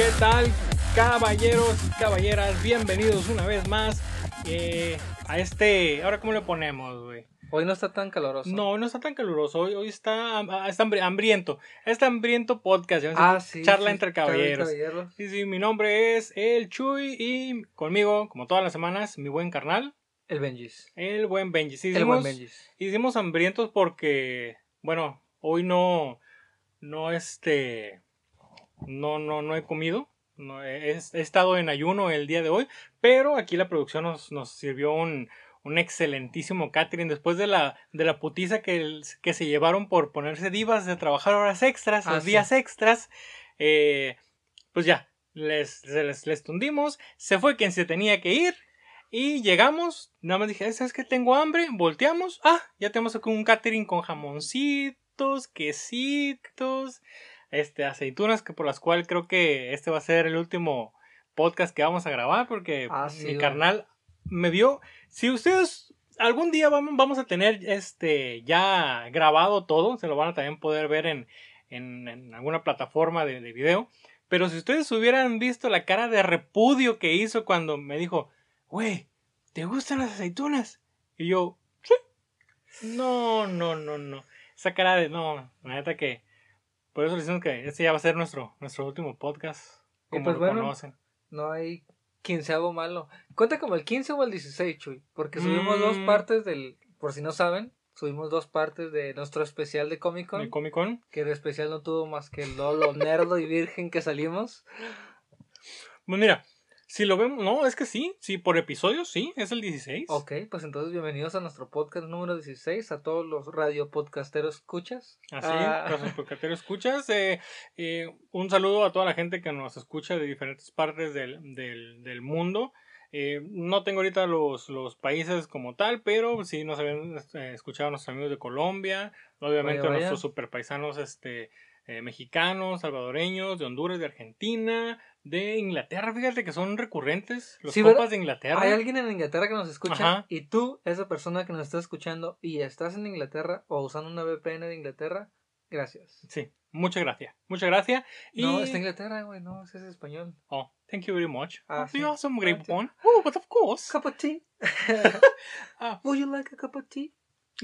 ¿Qué tal, caballeros y caballeras? Bienvenidos una vez más eh, a este. Ahora, ¿cómo le ponemos, güey? Hoy no está tan caluroso. No, no está tan caluroso. Hoy, hoy está, ah, está hambriento. Está hambriento podcast. Ah, sí. Charla sí, entre caballeros. Sí, sí, mi nombre es El Chuy y conmigo, como todas las semanas, mi buen carnal, El Benjis. el buen Benji. Sí, El buen Benjis. Hicimos hambrientos porque, bueno, hoy no, no este, no, no, no he comido. No, he, he estado en ayuno el día de hoy, pero aquí la producción nos, nos sirvió un, un excelentísimo catering después de la, de la putiza que, el- que se llevaron por ponerse divas de trabajar horas extras, Ah, los sí. días extras. eh, pues ya, les, les, les tundimos, se fue quien se tenía que ir. Y llegamos, nada más dije, ¿sabes que Tengo hambre, volteamos, ah, ya tenemos aquí un catering con jamoncitos, quesitos, este, aceitunas, que por las cuales creo que este va a ser el último podcast que vamos a grabar, porque Ah, sí, mi carnal me vio, si ustedes algún día vamos, vamos a tener este ya grabado todo, se lo van a también poder ver en, en, en alguna plataforma de, de video, pero si ustedes hubieran visto la cara de repudio que hizo cuando me dijo, güey, ¿te gustan las aceitunas? Y yo, sí. No, no, no, no. Esa cara de, no, la neta que, por eso le decimos que este ya va a ser nuestro, nuestro último podcast, Y como pues lo bueno, conocen. No hay quinceavo malo. Cuenta como el 15 o el 16, Chuy. Porque subimos dos Mm. partes del. Por si no saben, subimos dos partes de nuestro especial de Comic Con. El Comic Con. Que el especial no tuvo más que lo, lo nerdo y virgen que salimos. Pues mira, si lo vemos, no, es que sí, sí, por episodio, sí, es el 16. Ok, pues entonces bienvenidos a nuestro podcast número 16. A todos los radio podcasteros escuchas. Así, Ah. los podcasteros escuchas. eh, eh, un saludo a toda la gente que nos escucha de diferentes partes del, del, del mundo. Eh, no tengo ahorita los, los países como tal, pero sí nos habían eh, escuchado a nuestros amigos de Colombia, obviamente Vaya, a vaya. nuestros superpaisanos este, eh, mexicanos, salvadoreños, de Honduras, de Argentina, de Inglaterra, fíjate que son recurrentes los Sí, de Inglaterra. Hay alguien en Inglaterra que nos escucha Ajá. y tú, esa persona que nos está escuchando y estás en Inglaterra o usando una VPN de Inglaterra, gracias. Sí, muchas gracias, muchas gracias. Y... No, está Inglaterra, güey, no, es español. Oh, thank you very much. Ah, sí. you awesome, Ah, great sí. one. Oh, but of course. Cup of tea. Ah, Would you like a cup of tea?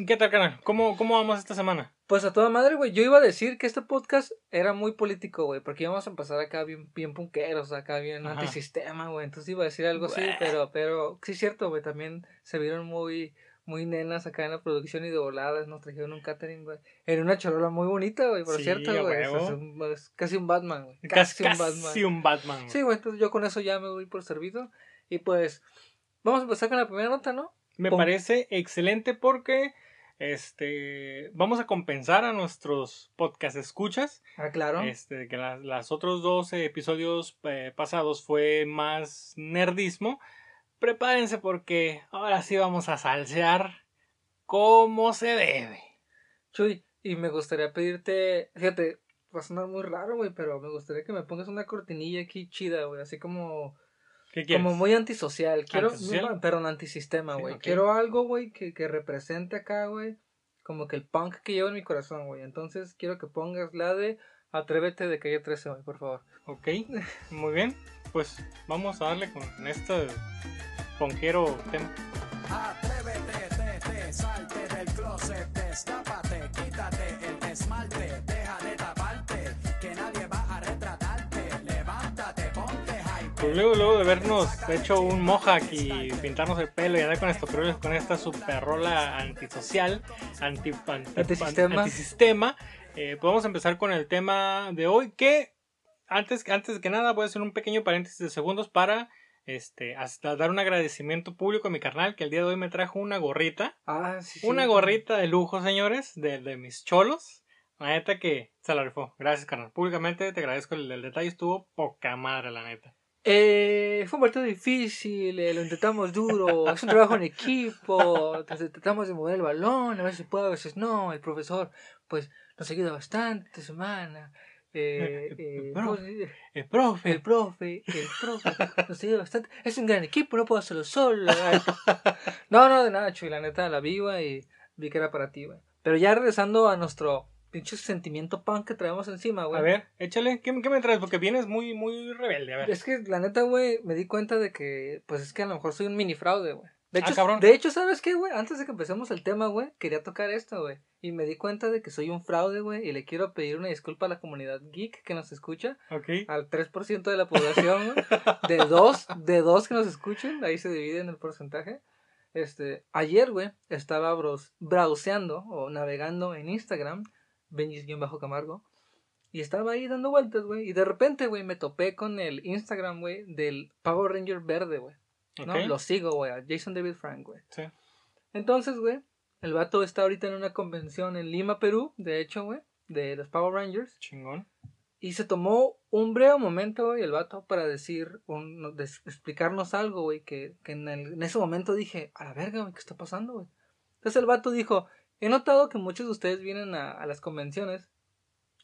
¿Qué tal, canal? ¿Cómo, ¿Cómo vamos esta semana? Pues a toda madre, güey. Yo iba a decir que este podcast era muy político, güey, porque íbamos a empezar acá bien, bien punqueros, acá bien Ajá. antisistema, güey. Entonces iba a decir algo así, pero, pero sí es cierto, güey. También se vieron muy, muy nenas acá en la producción y de voladas. Nos trajeron un catering, güey. Era una chorola muy bonita, güey, por Sí, cierto, güey. Es, es un- es casi un Batman, güey. Casi, Casi un Batman. casi un Batman. Sí, güey, entonces yo con eso ya me doy por servido. Y pues, vamos a empezar con la primera nota, ¿no? Me Pon- parece excelente porque este vamos a compensar a nuestros podcast escuchas. Ah, claro. Este, que las, las otros dos episodios eh, pasados fue más nerdismo. Prepárense porque ahora sí vamos a salsear como se debe. Chuy, y me gustaría pedirte, fíjate, va a sonar muy raro, güey, pero me gustaría que me pongas una cortinilla aquí chida, güey, así como, ¿Qué quieres? como muy antisocial, quiero, ¿Antisocial? pero antisistema, Sí, güey, quiero algo, güey, que, que represente acá, güey, como que el punk que llevo en mi corazón, güey, entonces quiero que pongas la de Atrévete de Calle 13, güey, por favor. Ok, muy bien. Pues vamos a darle con este ponquero tema. Pues luego, luego de habernos hecho un mohawk y pintarnos el pelo y andar con estos con esta super rola antisocial, anti, anti- Antisistema. antisistema, eh, pues vamos a empezar con el tema de hoy que antes, antes que nada voy a hacer un pequeño paréntesis de segundos para este, hasta dar un agradecimiento público a mi carnal que el día de hoy me trajo una gorrita. Ah, sí, Una sí. gorrita de lujo, señores, de, de mis cholos. La neta que se la rifó. Gracias, carnal. Públicamente te agradezco el, el detalle. Estuvo poca madre, la neta. Eh, fue un partido difícil, eh, lo intentamos duro, es un trabajo en equipo, tratamos de mover el balón, a veces puede, a veces no, el profesor pues nos ayuda bastante semana, eh, eh, eh, El profe. el profe, el profe nos ayuda bastante, es un gran equipo, no puedo hacerlo solo. No, no, de nada, Chuy, la neta la vi, güey, y vi que era para ti, güey. Pero ya regresando a nuestro pinche sentimiento punk que traemos encima, güey. A ver, échale. ¿Qué, qué me traes? Porque vienes muy, muy rebelde. A ver. Es que la neta, güey, me di cuenta de que, pues es que a lo mejor soy un mini fraude, güey. De Ah, hecho, cabrón. de hecho, ¿sabes qué, güey? Antes de que empecemos el tema, güey, quería tocar esto, güey. Y me di cuenta de que soy un fraude, güey. Y le quiero pedir una disculpa a la comunidad geek que nos escucha. Ok. Al 3% de la población, güey. De dos, de dos que nos escuchen. Ahí se divide en el porcentaje. Este, ayer, güey, estaba browseando o navegando en Instagram. Benjis-Bajo Camargo. Y estaba ahí dando vueltas, güey. Y de repente, güey, me topé con el Instagram, güey, del Power Ranger verde, güey. ¿no? Lo sigo, güey, a Jason David Frank, güey. Sí. Entonces, güey, el vato está ahorita en una convención en Lima, Perú, de hecho, güey, de los Power Rangers. Chingón. Y se tomó un breve momento, güey, el vato para decir, un, explicarnos algo, güey, que, que en, el- en ese momento dije, a la verga, güey, ¿qué está pasando, güey? Entonces el vato dijo, he notado que muchos de ustedes vienen a, a las convenciones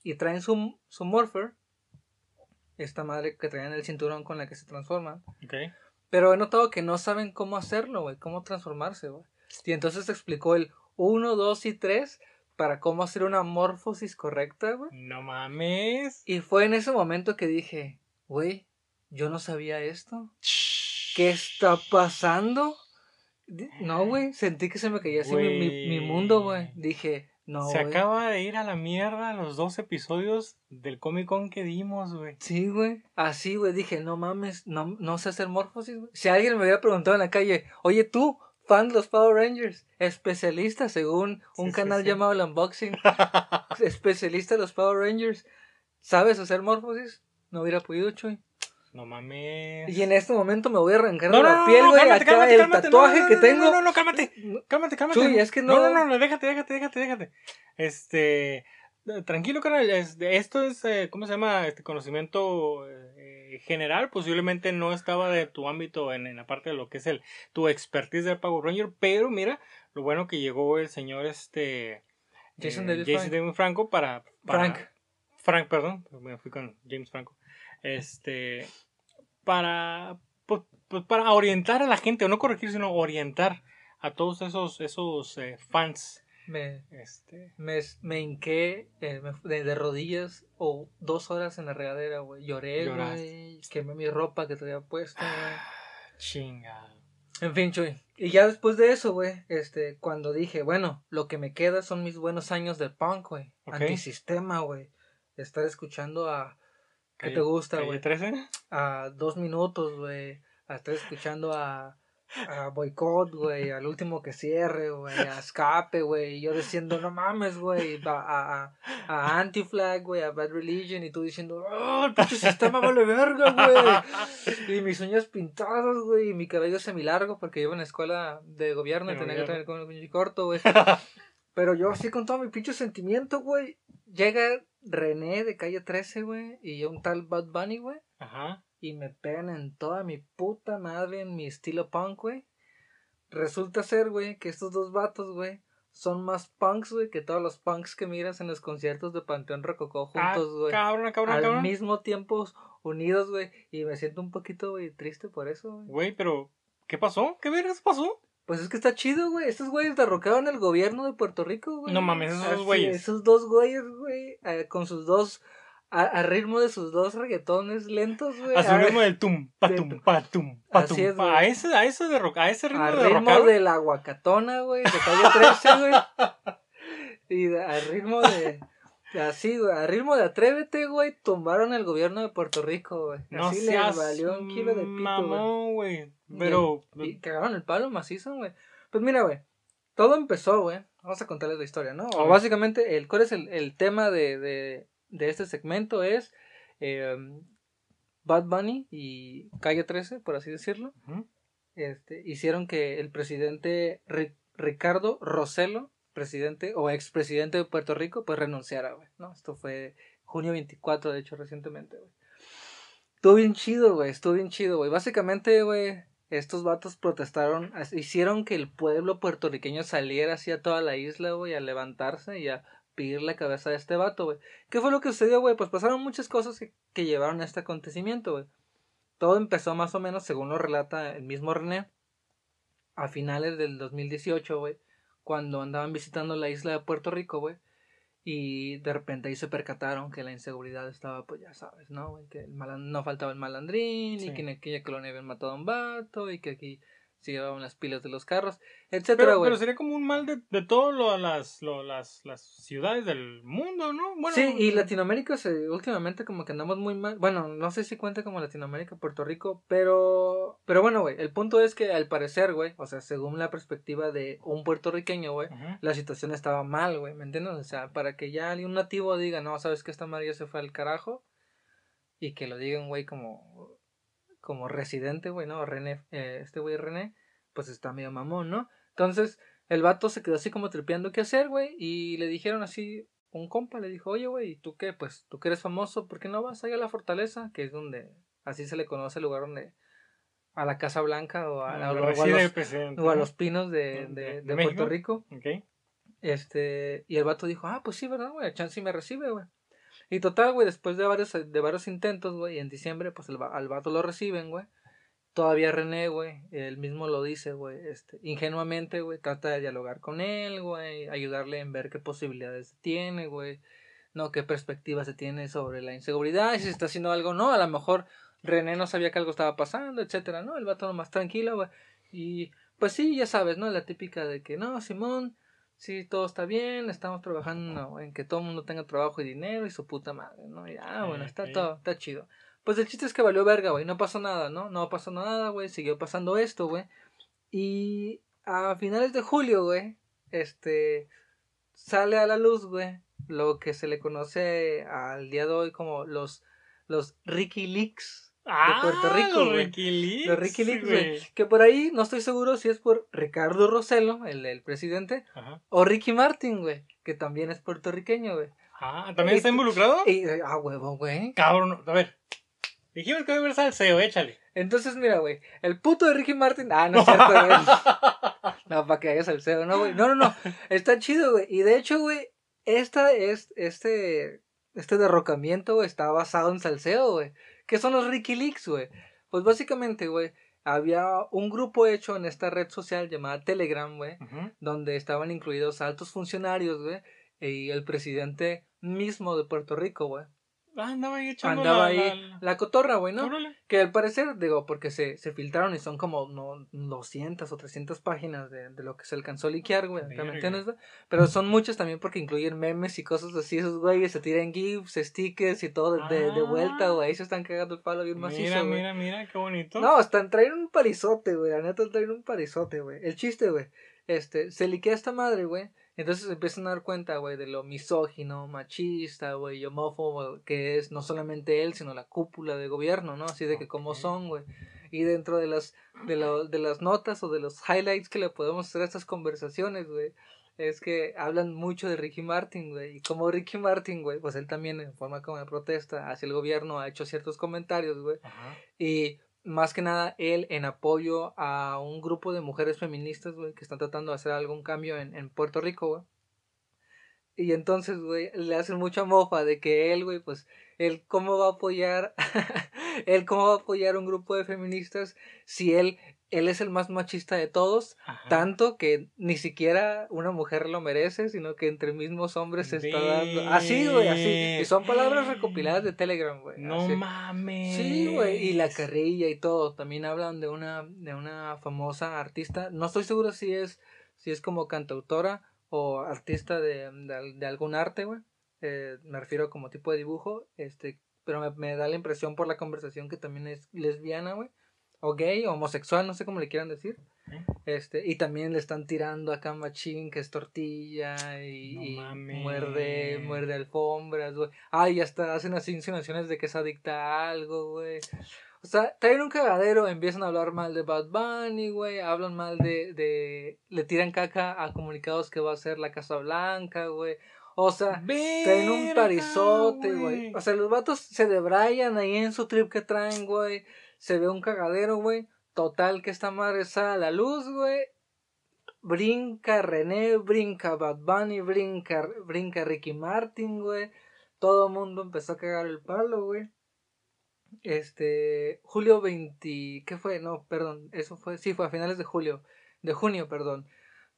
y traen su, su Morpher, esta madre que traen el cinturón con la que se transforman, Ok. pero he notado que no saben cómo hacerlo, güey, cómo transformarse, güey. Y entonces explicó el 1, 2 y 3 para cómo hacer una morfosis correcta, güey. No mames. Y fue en ese momento que dije, güey, yo no sabía esto. ¿Qué está pasando? No, güey, sentí que se me caía así mi, mi- mi mundo, güey. Dije, no, Se acaba de ir a la mierda los dos episodios del Comic Con que dimos, güey. Sí, güey. Así, güey, dije, no mames, no, no sé hacer morfosis, güey. Si alguien me hubiera preguntado en la calle, oye, tú, fan de los Power Rangers, especialista según un Sí, sí, canal sí. llamado El Unboxing, especialista de los Power Rangers, ¿sabes hacer morfosis? No hubiera podido, Chuy. No mames. Y en este momento me voy a arrancar No, de no, la no, piel, no, güey, cálmate, el tatuaje no, no, que no, tengo. No, no, no, cálmate. Cálmate, cálmate. Chuy, es que No, no- no, no, déjate, déjate, déjate, déjate. Este, tranquilo, carnal. Esto es, eh, ¿cómo se llama? Este conocimiento eh, general. Posiblemente no estaba de tu ámbito en, en la parte de lo que es el tu expertise del Power Ranger, pero mira, lo bueno que llegó el señor este Jason eh, David Jason Frank. David Franco para, para- Frank. Frank, perdón, me fui con James Franco. Este, para, pues, pues, para orientar a la gente, o no corregir, sino orientar a todos esos, esos eh, fans. Me, Este, me, me hinqué eh, me- de, de rodillas o dos horas en la regadera, güey. Lloré, güey. Quemé mi ropa que traía puesta, güey. chinga. En fin, Chuy. Y ya después de eso, güey, este, cuando dije, bueno, lo que me queda son mis buenos años del punk, güey. Ok. Antisistema, güey. Estar escuchando a... ¿Qué te gusta, güey? 13? A dos minutos, güey. A estar escuchando a... A Boycott, güey. Al último que cierre, güey. A Escape, güey. Y yo diciendo, no mames, güey. A, a, a, Anti-Flag, güey. A Bad Religion. Y tú diciendo, oh, el pinche sistema vale verga, güey. Y mis uñas pintadas, güey. Y mi cabello semilargo porque iba en la escuela de gobierno y tenía que tener con el corto, güey. Pero yo así con todo mi pinche sentimiento, güey. Llega René de calle 13, güey. Y un tal Bad Bunny, güey. Ajá. Y me pegan en toda mi puta madre en mi estilo punk, güey. Resulta ser, güey, que estos dos vatos, güey, son más punks, güey, que todos los punks que miras en los conciertos de Panteón Rococó Ah, juntos, güey. cabrón, cabrón, al cabrón. mismo tiempo unidos, güey. Y me siento un poquito, güey, triste por eso, güey. Güey, pero, ¿qué pasó? ¿Qué vergas pasó? Pues es que está chido, güey. Estos güeyes derrocaron el gobierno de Puerto Rico, güey. No mames, esos dos güeyes. Esos dos güeyes, güey, eh, con sus dos... A, a ritmo de sus dos reggaetones lentos, güey. A su a- ritmo del tum, patum, patum, Así patum. es, a ese, a ese de rock, a ese ritmo a de ritmo de la guacatona, güey, de calle 13, güey. Y a ritmo de. Así, güey, a ritmo de atrévete, güey, tumbaron el gobierno de Puerto Rico, güey. No Así seas les valió un kilo de pito, güey. mamón, güey. Pero, Y cagaron el palo macizo, güey. Pues mira, güey, todo empezó, güey. Vamos a contarles la historia, ¿no? O básicamente, el, ¿cuál es el, el tema de, de, de este segmento? Es eh, Bad Bunny y Calle 13, por así decirlo. Este, hicieron que el presidente Ri- Ricardo Rossello, presidente o expresidente de Puerto Rico, pues renunciara, güey, ¿no? Esto fue junio 24, de hecho, recientemente, güey. Estuvo bien chido, güey, estuvo bien chido, güey. Básicamente, güey, estos vatos protestaron, hicieron que el pueblo puertorriqueño saliera hacia toda la isla, güey, a levantarse y a pedir la cabeza de este vato, güey. ¿Qué fue lo que sucedió, güey? Pues pasaron muchas cosas que, que llevaron a este acontecimiento, güey. Todo empezó más o menos, según lo relata el mismo René, a finales del 2018, güey, cuando andaban visitando la isla de Puerto Rico, güey. Y de repente ahí se percataron que la inseguridad estaba, pues ya sabes, ¿no? güey? Que el malan- no faltaba el malandrín Sí. y que en aquella colonia habían matado a un vato y que aquí se llevaban las pilas de los carros, etcétera, Pero, güey. pero sería como un mal de, de todas las, lo- las, las ciudades del mundo, ¿no? Bueno, sí, y Latinoamérica se, últimamente como que andamos muy mal. Bueno, no sé si cuenta como Latinoamérica, Puerto Rico, pero pero bueno, güey, el punto es que al parecer, güey, o sea, según la perspectiva de un puertorriqueño, güey, la situación estaba mal, güey, ¿me entiendes? O sea, para que ya un nativo diga, no, sabes que esta madre ya se fue al carajo, y que lo diga un güey como, como residente, güey, ¿no? René, eh, este güey René, pues está medio mamón, ¿no? Entonces, el vato se quedó así como tripeando qué hacer, güey, y le dijeron así, un compa le dijo, oye, güey, ¿y tú qué? Pues tú que eres famoso, ¿por qué no vas ahí a la fortaleza? Que es donde, así se le conoce el lugar donde, a la Casa Blanca o a, o a- o a los- o a los pinos de, De- de. Puerto Rico. Este, y el vato dijo, ah, pues sí, ¿verdad, güey? Chance me recibe, güey. Y total, güey, después de varios, de varios intentos, güey, en diciembre, pues el, al vato lo reciben, güey. Todavía René, güey, él mismo lo dice, güey, este, ingenuamente, güey, trata de dialogar con él, güey, ayudarle en ver qué posibilidades tiene, güey, no, qué perspectiva se tiene sobre la inseguridad, si se está haciendo algo, no, a lo mejor René no sabía que algo estaba pasando, etcétera, ¿no? El vato más tranquilo, güey. Y pues sí, ya sabes, ¿no? La típica de que, no, Simón, sí, todo está bien, estamos trabajando en que todo el mundo tenga trabajo y dinero y su puta madre, ¿no? Y, ah, bueno, está todo, está chido. Pues el chiste es que valió verga, güey, no pasó nada, ¿no? No pasó nada, güey, siguió pasando esto, güey. Y a finales de julio, güey, este, sale a la luz, güey, lo que se le conoce al día de hoy como los, los Ricky Leaks Ah, Puerto Rico, los. Ricky los Ricky Leaks, güey. Que por ahí no estoy seguro si es por Ricardo Roselo, el, el presidente, Ajá. o Ricky Martin, güey, que también es puertorriqueño, güey. Ah, ¿también está involucrado? Y, ah, huevo, güey. Cabrón, a ver. Dijimos que iba a haber salseo, échale. Entonces, mira, güey, el puto de Ricky Martin. Ah, no es cierto, güey. No, para que hagas el CEO, no, güey. No, no, no. Está chido, güey. Y de hecho, güey, esta es, este, este derrocamiento, güey, está basado en salseo, güey. ¿Qué son los Ricky Leaks, güey? Pues básicamente, güey, había un grupo hecho en esta red social llamada Telegram, güey, donde estaban incluidos altos funcionarios, güey, y el presidente mismo de Puerto Rico, güey. Ah, andaba ahí echando Andaba la, ahí la- la cotorra, güey, ¿no? Órale. Que al parecer, digo, porque se, se filtraron y son como no, 200 o 300 páginas de, de lo que se alcanzó a liquear, güey. Pero son muchas también porque incluyen memes y cosas así. Esos güeyes se tiran gifs, stickers y todo de, de, de vuelta, güey. Ahí se están cagando el palo bien macizo, Mira, güey. mira, mira, qué bonito. No, están traen un parizote, güey. La neta traen un parizote, güey. El chiste, güey. Este, se liquea esta madre, güey. Entonces se empiezan a dar cuenta, güey, de lo misógino, machista, güey, y homófobo que es no solamente él, sino la cúpula de gobierno, ¿no? Así de que como Ok. son, güey. Y dentro de las, de, lo- de las notas o de los highlights que le podemos hacer a estas conversaciones, güey, es que hablan mucho de Ricky Martin, güey. Y como Ricky Martin, güey, pues él también en forma como de protesta hacia el gobierno ha hecho ciertos comentarios, güey. Y más que nada, él en apoyo a un grupo de mujeres feministas, güey, que están tratando de hacer algún cambio en, en Puerto Rico, güey. Y entonces, güey, le hacen mucha mofa de que él, güey, pues, él cómo va a apoyar, él cómo va a apoyar un grupo de feministas si él, él es el más machista de todos, Ajá. tanto que ni siquiera una mujer lo merece, sino que entre mismos hombres se está dando. Así, güey, así. Y son palabras recopiladas de Telegram, güey. No así. mames. Sí, güey, y la carrilla y todo. También hablan de una, de una famosa artista. No estoy seguro si es, si es como cantautora o artista de, de, de algún arte, güey. Eh, me refiero como tipo de dibujo. Este, pero me, me da la impresión por la conversación que también es lesbiana, güey. O gay, homosexual, no sé cómo le quieran decir. Este, y también le están tirando acá machín, que es tortilla y, No y muerde, muerde alfombras, güey. Ay, hasta hacen así insinuaciones de que es adicta a algo, güey. O sea, traen un cagadero, empiezan a hablar mal de Bad Bunny, güey, hablan mal de, de, le tiran caca a comunicados que va a ser la Casa Blanca, güey. O sea, traen un parizote, güey. O sea, los vatos se debrayan ahí en su trip que traen, güey. Se ve un cagadero, güey. Total que esta madre sale a la luz, güey. Brinca René, brinca Bad Bunny, brinca, brinca Ricky Martin, güey. Todo el mundo empezó a cagar el palo, güey. Este, julio 20, ¿qué fue? No, perdón, eso fue, sí, fue a finales de julio, de junio, perdón.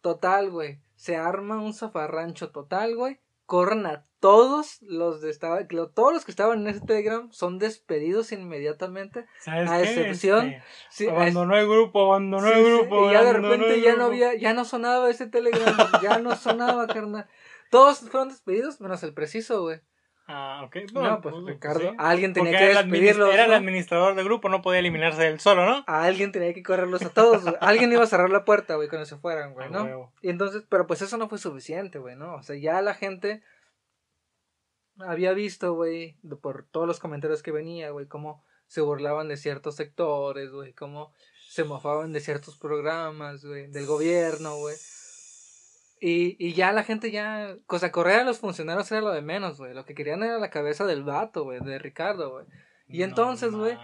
Total, güey, se arma un zafarrancho total, güey. Corren a todos los de estaba, todos los que estaban en ese Telegram son despedidos inmediatamente. ¿Sabes A excepción- Este, Sí, abandonó el grupo, abandonó Sí, el sí, grupo. y ya de repente ya no había, ya no sonaba ese Telegram, ya no sonaba, carnal. Todos fueron despedidos, menos el preciso, güey. Ah, ok. No, Bueno, pues pues, Ricardo, sí. alguien tenía Porque que despedirlos. era el administrador del grupo, no podía eliminarse él solo, ¿no? A alguien tenía que correrlos a todos. Alguien iba a cerrar la puerta, güey, cuando se fueran, güey, A ¿no? huevo. Y entonces, pero pues eso no fue suficiente, güey, ¿no? O sea, ya la gente había visto, güey, por todos los comentarios que venía, güey, cómo se burlaban de ciertos sectores, güey, cómo se mofaban de ciertos programas, güey, del gobierno, güey. Y, y ya la gente ya, cosa, correr a los funcionarios era lo de menos, güey. Lo que querían era la cabeza del vato, güey, de Ricardo, güey. Y No entonces, güey,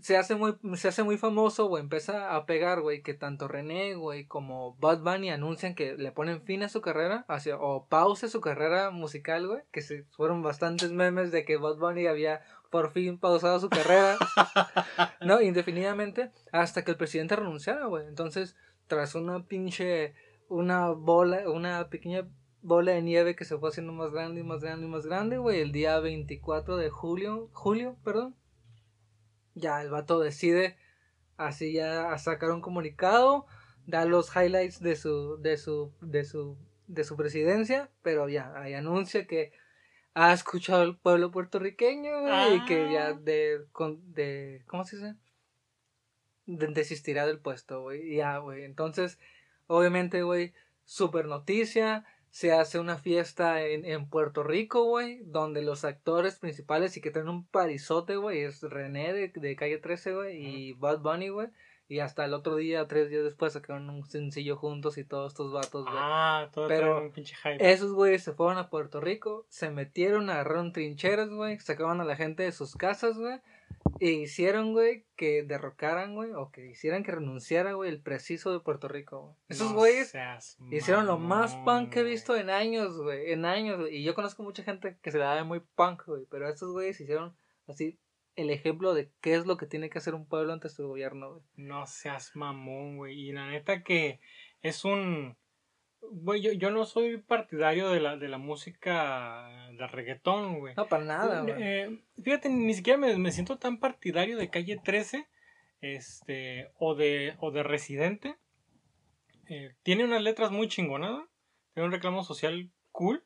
se hace muy, se hace muy famoso, güey, empieza a pegar, güey, que tanto René, güey, como Bad Bunny anuncian que le ponen fin a su carrera, hacia, o pause su carrera musical, güey, que se fueron bastantes memes de que Bad Bunny había por fin pausado su carrera, no, indefinidamente, hasta que el presidente renunciara, güey. Entonces, tras una pinche, una bola, una pequeña bola de nieve que se fue haciendo más grande y más grande y más grande, güey, el día 24 de julio, julio, perdón, ya el vato decide así ya a sacar un comunicado, da los highlights de su, de su, de su, de su presidencia, pero ya, ahí anuncia que ha escuchado al pueblo puertorriqueño y que ya Ah. de, con, de, ¿cómo se dice? De- desistirá del puesto, güey, ya, güey, entonces, obviamente, güey, super noticia, se hace una fiesta en, en Puerto Rico, güey, donde los actores principales y que tienen un parizote, güey, es René de, de Calle 13, güey, y Bad Bunny, güey. Y hasta el otro día, tres días después, sacaron un sencillo juntos y todos estos vatos, güey. Ah, todo Pero- un pinche hype. Esos güeyes se fueron a Puerto Rico, se metieron, agarraron trincheras, güey, sacaban a la gente de sus casas, güey, e hicieron, güey, que derrocaran, güey, o que hicieran que renunciara, güey, el preciso de Puerto Rico, güey. Esos No güeyes hicieron lo más punk que he visto en años, güey, en años, güey. Y yo conozco mucha gente que se la da muy punk, güey, pero estos güeyes hicieron así el ejemplo de qué es lo que tiene que hacer un pueblo ante su gobierno, güey. No seas mamón, güey. Y la neta que es un... Güey, yo, yo no soy partidario de la, de la música de reggaetón, güey. No, para nada, güey. Eh, fíjate, ni siquiera me, me siento tan partidario de Calle 13 este, o, de, o de Residente. Eh, tiene unas letras muy chingonadas. Tiene un reclamo social cool.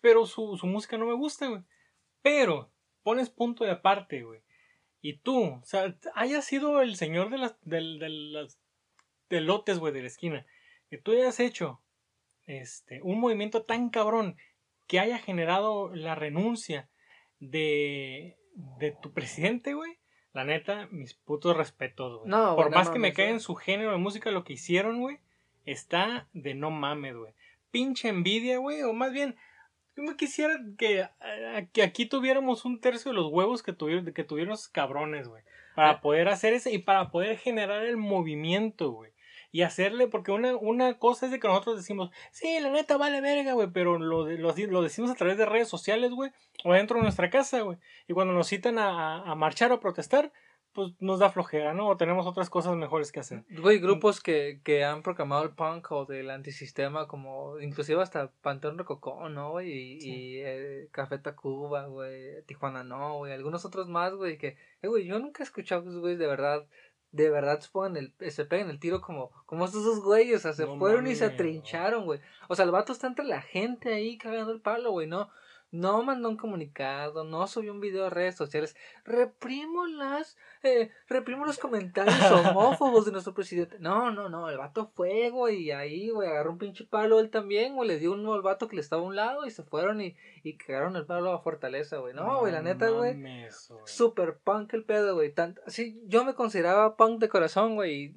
Pero su, su música no me gusta, güey. Pero pones punto de aparte, güey. Y tú, o sea, hayas sido el señor de las, del, de las de lotes, güey, de la esquina. Que tú hayas hecho este, un movimiento tan cabrón que haya generado la renuncia de, de tu presidente, güey. La neta, mis putos respetos, güey. No, Por no más que me caiga en su género de música, lo que hicieron, güey, está de no mames, güey. Pinche envidia, güey. O más bien, yo me quisiera que, que aquí tuviéramos un tercio de los huevos que tuvieron, que tuvieron esos cabrones, güey. Para Ah. poder hacer ese y para poder generar el movimiento, güey. Y hacerle, porque una, una cosa es de que nosotros decimos, sí, la neta vale verga, güey, pero lo, de- lo, lo decimos a través de redes sociales, güey, o dentro de nuestra casa, güey. Y cuando nos citan a, a- a marchar o protestar, pues nos da flojera, ¿no? O tenemos otras cosas mejores que hacer. Güey, grupos que, que han proclamado el punk o del antisistema, como inclusive hasta Panteón Rococó, ¿no, güey? Y, Sí. y eh, Café Tacuba, güey, Tijuana no, güey, algunos otros más, güey, que, eh, güey, yo nunca he escuchado güeyes de verdad, de verdad se, pongan el, se peguen el tiro como, como estos dos güeyes, o sea, se No fueron y se atrincharon, güey. O sea, el vato está entre la gente ahí cagando el palo, güey, no. No mandó un comunicado, no subió un video a redes sociales. Reprimo las, eh, reprimo los comentarios homófobos de nuestro presidente. No, no, no, el vato fue, güey, y ahí, güey, agarró un pinche palo él también, güey, le dio uno al vato que le estaba a un lado y se fueron y, y cagaron el palo a Fortaleza, güey. No, güey, la neta, güey, super punk el pedo, güey. Sí, yo me consideraba punk de corazón, güey,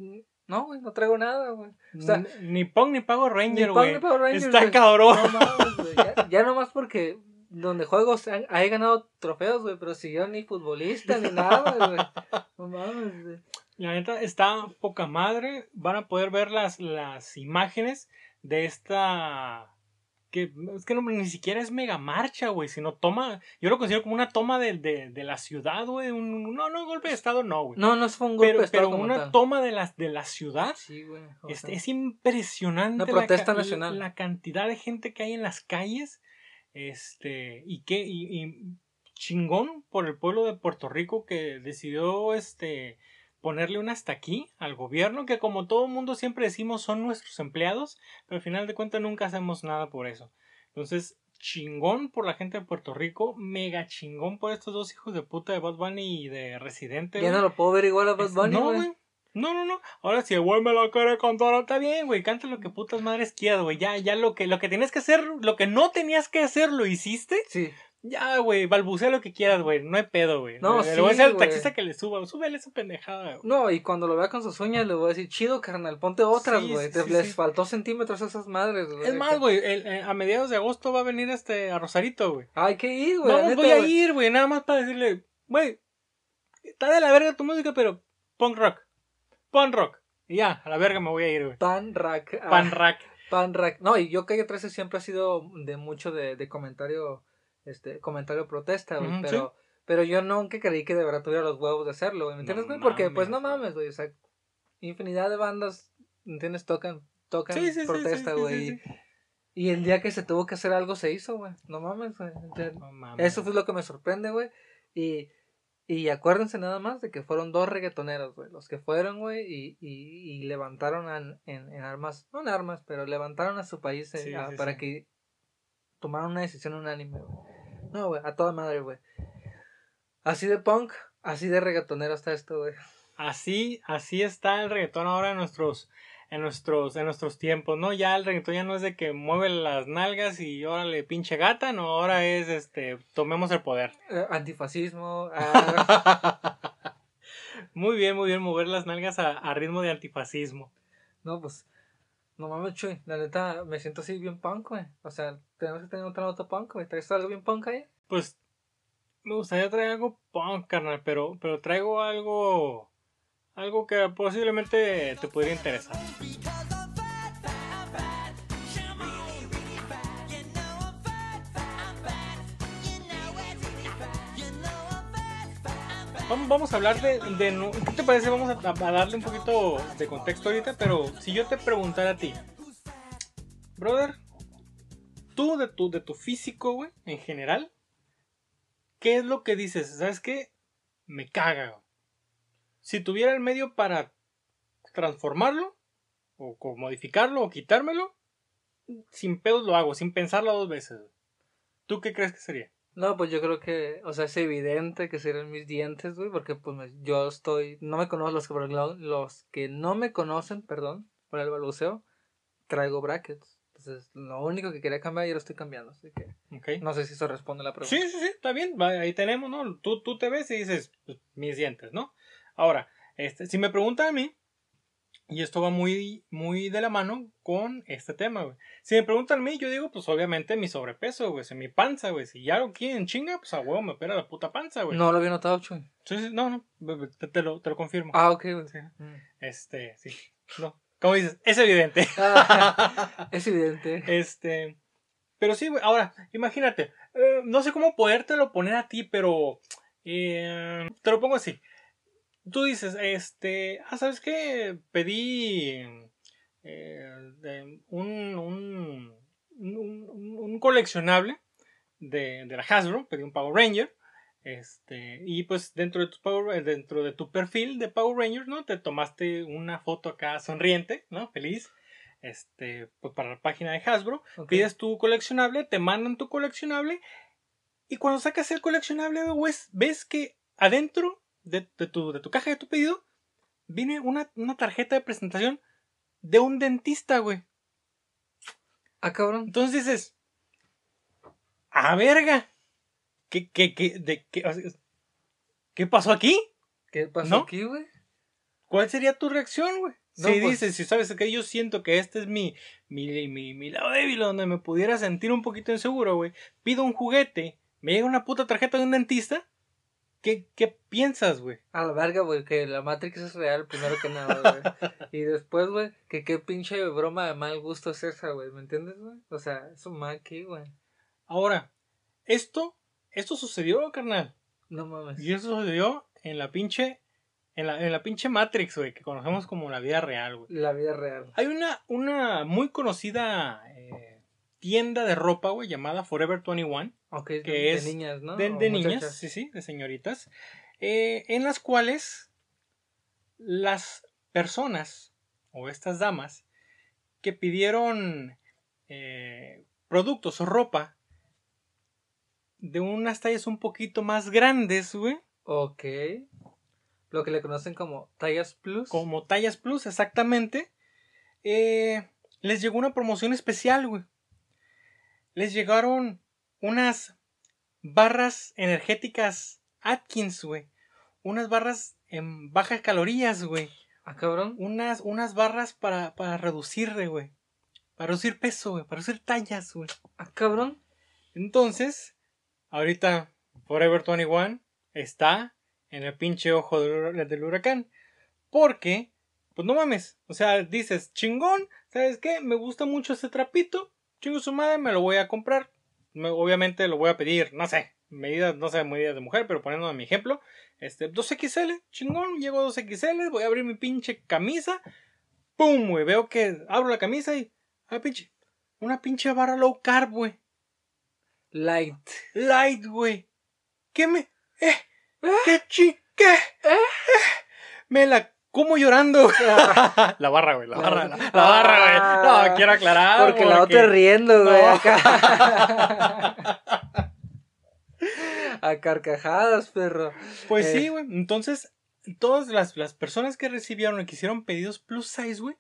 no, güey, no traigo nada, güey. O sea, Ni- ni Pong ni Pago Ranger, güey. Está güey. cabrón. No mames, güey. Ya, ya nomás porque donde juego se han- he ganado trofeos, güey, pero si yo ni futbolista ni nada, güey. No mames, güey. La neta está poca madre. Van a poder ver las, las imágenes de esta. Que es que no, ni siquiera es mega marcha, güey. Sino toma. Yo lo considero como una toma de, de, de la ciudad, güey. Un, no, no, golpe de estado, no, güey. No, no fue un golpe pero de estado pero como una tal. toma de la, de la ciudad. Sí, güey. Es, impresionante Una protesta la, nacional. la cantidad de gente que hay en las calles. Este, y qué, y, y chingón por el pueblo de Puerto Rico que decidió este ponerle un hasta aquí al gobierno, que como todo mundo siempre decimos son nuestros empleados, pero al final de cuentas nunca hacemos nada por eso. Entonces, chingón por la gente de Puerto Rico, mega chingón por estos dos hijos de puta de Bad Bunny y de Residente. Ya no lo puedo ver igual a Bad Es- Bunny, no, güey. No, no, no. Ahora si el güey me lo quiere cantar, está bien, güey. Canta lo que putas madres quieras, güey. Ya, ya lo que, lo que tenías que hacer, lo que no tenías que hacer, lo hiciste. Sí. Ya, güey, balbucea lo que quieras, güey. No hay pedo, güey. No, le, le sí, voy a decir al taxista que le suba. Súbele esa pendejada, güey. No, y cuando lo vea con sus uñas le voy a decir, chido, carnal, ponte otras, Sí, güey. sí, sí, les sí. faltó centímetros a esas madres, güey. Es más, güey, eh, a mediados de agosto va a venir este a Rosarito, güey. Hay que ir, güey. Vamos, neta, voy a ir, güey, nada más para decirle, güey, está de la verga tu música, pero punk rock. Punk rock. Y ya, a la verga me voy a ir, güey. Pan rack. ah, Pan rack. Pan rack. No, y yo Calle 13 siempre ha sido de mucho de, de comentario, este, comentario protesta, güey. Pero, pero yo nunca creí que de verdad tuviera los huevos de hacerlo, güey. ¿Me entiendes, No güey? Porque, pues, no mames, güey. O sea, infinidad de bandas, ¿me entiendes? Tocan, tocan Sí, sí, sí, protesta, güey. Y el día que se tuvo que hacer algo se hizo, güey. No mames, güey. No mames. Eso fue lo que me sorprende, güey. Y, y acuérdense nada más de que fueron dos reggaetoneros, güey. Los que fueron, güey, y, y, y levantaron en, en, en armas, no en armas, pero levantaron a su país eh, Sí, a- sí, para sí. que tomaran una decisión unánime, güey. No, güey, a toda madre, güey. Así de punk, así de reggaetonero está esto, güey. Así, así está el reggaetón ahora en nuestros, en nuestros, en nuestros tiempos, ¿no? Ya el reggaetón ya no es de que mueve las nalgas y órale pinche gata, no, ahora es este, tomemos el poder. Eh, antifascismo, ah, Muy bien, muy bien, mover las nalgas a, a ritmo de antifascismo. no, pues, no mames, chuy. La neta, me siento así bien punk, güey. O sea, tenemos que tener otra nota punk, güey. ¿Traes algo bien punk ahí? Pues me gustaría traer algo punk, carnal, pero, pero traigo algo, algo que posiblemente te podría interesar. Vamos, a hablar de, ¿Qué te parece? Vamos a, a darle un poquito de contexto ahorita, pero si yo te preguntara a ti, brother, tú de tu, de tu físico, güey, en general, ¿qué es lo que dices? ¿Sabes qué? Me caga. güey. Si tuviera el medio para transformarlo, o modificarlo, o quitármelo, sin pedos lo hago, sin pensarlo dos veces. ¿Tú qué crees que sería? No, pues yo creo que, o sea, es evidente que serían mis dientes, güey, porque pues me- yo estoy, no me conozco los que, los que no me conocen, perdón, por el balbuceo, traigo brackets. Entonces, lo único que quería cambiar, yo lo estoy cambiando, así que no sé si eso responde a la pregunta. Sí, sí, sí, está bien. Ahí tenemos, ¿no? Tú, tú te ves y dices, pues, mis dientes, ¿no? Ahora, este, si me preguntan a mí, y esto va muy, muy de la mano con este tema, güey. Si me preguntan a mí, yo digo, pues obviamente mi sobrepeso, güey, si mi panza, güey. Si ya lo quieren chinga, pues a huevo me opera la puta panza, güey. No lo había notado, Chuy. Sí, sí, no, no, te, te lo, te lo confirmo. Ah, ok, güey. Sí. Mm. Este, sí. No, como dices, es evidente. Ah, es evidente. Este. Pero sí, güey. Ahora, imagínate. eh, no sé cómo podértelo poner a ti, pero. eh, te lo pongo así. Tú dices, este. Ah, ¿sabes qué? Pedí. eh, de un, un, un, un coleccionable de, de la Hasbro. Pedí un Power Ranger. Este, y pues dentro de tu Power, dentro de tu perfil de Power Rangers, ¿no? Te tomaste una foto acá sonriente, ¿no? Feliz. Este, pues para la página de Hasbro. Pides tu coleccionable, te mandan tu coleccionable. Y cuando sacas el coleccionable, güey, ves que adentro de, de tu, de tu caja de tu pedido viene una, una tarjeta de presentación de un dentista, güey. Ah, cabrón. Entonces dices, ¡a verga! ¿Qué, qué, qué, de, qué, ¿qué pasó aquí? ¿Qué pasó ¿No? aquí, güey? ¿Cuál sería tu reacción, güey? No, si pues- dices, si sabes que yo siento que este es mi, mi, mi, mi lado débil, donde me pudiera sentir un poquito inseguro, güey. Pido un juguete, me llega una puta tarjeta de un dentista. ¿Qué, qué piensas, güey? A la verga, güey, que la Matrix es real primero que nada, güey. y después, güey, que qué pinche broma de mal gusto es esa, güey. ¿Me entiendes, güey? O sea, es un mal aquí, güey. Ahora, esto, esto sucedió, carnal. No mames. Y eso sucedió en la pinche, en la, en la pinche Matrix, güey, que conocemos como la vida real, güey. La vida real. Hay una, una muy conocida eh, tienda de ropa, güey, llamada Forever 21. Que de, es de niñas, ¿no? de, niñas, sí, sí, de señoritas, eh, en las cuales las personas o estas damas que pidieron eh, productos o ropa de unas tallas un poquito más grandes, güey, Ok. Lo que le conocen como tallas plus. como tallas plus, exactamente, eh, les llegó una promoción especial, güey. Les llegaron unas barras energéticas Atkins, güey. Unas barras en bajas calorías, güey. Ah, cabrón. Unas, unas barras para, para reducir, güey. Para reducir peso, güey. Para reducir tallas, güey. Ah, cabrón. Entonces, ahorita Forever 21 está en el pinche ojo del, del huracán. Porque, pues no mames. O sea, dices, chingón, ¿sabes qué? Me gusta mucho este trapito. Chingo su madre, me lo voy a comprar. Me- obviamente lo voy a pedir, no sé, medidas, no sé, medidas de mujer, pero poniendo mi ejemplo. Este, 2XL, chingón, llego a 2XL, voy a abrir mi pinche camisa. ¡Pum, güey! Veo que abro la camisa y. Ah, pinche. Una pinche barra low carb, güey. Light. Light, güey. ¿Qué me.? ¡Eh! ¿Qué chi? ¿Qué? Eh, Me la como llorando. la barra, güey. La barra, la, la barra, güey. No, quiero aclarar. Porque la otra riendo, güey, No. acá. A carcajadas, perro. Pues Eh. sí, güey. Entonces, todas las, las personas que recibieron y que hicieron pedidos plus size, güey,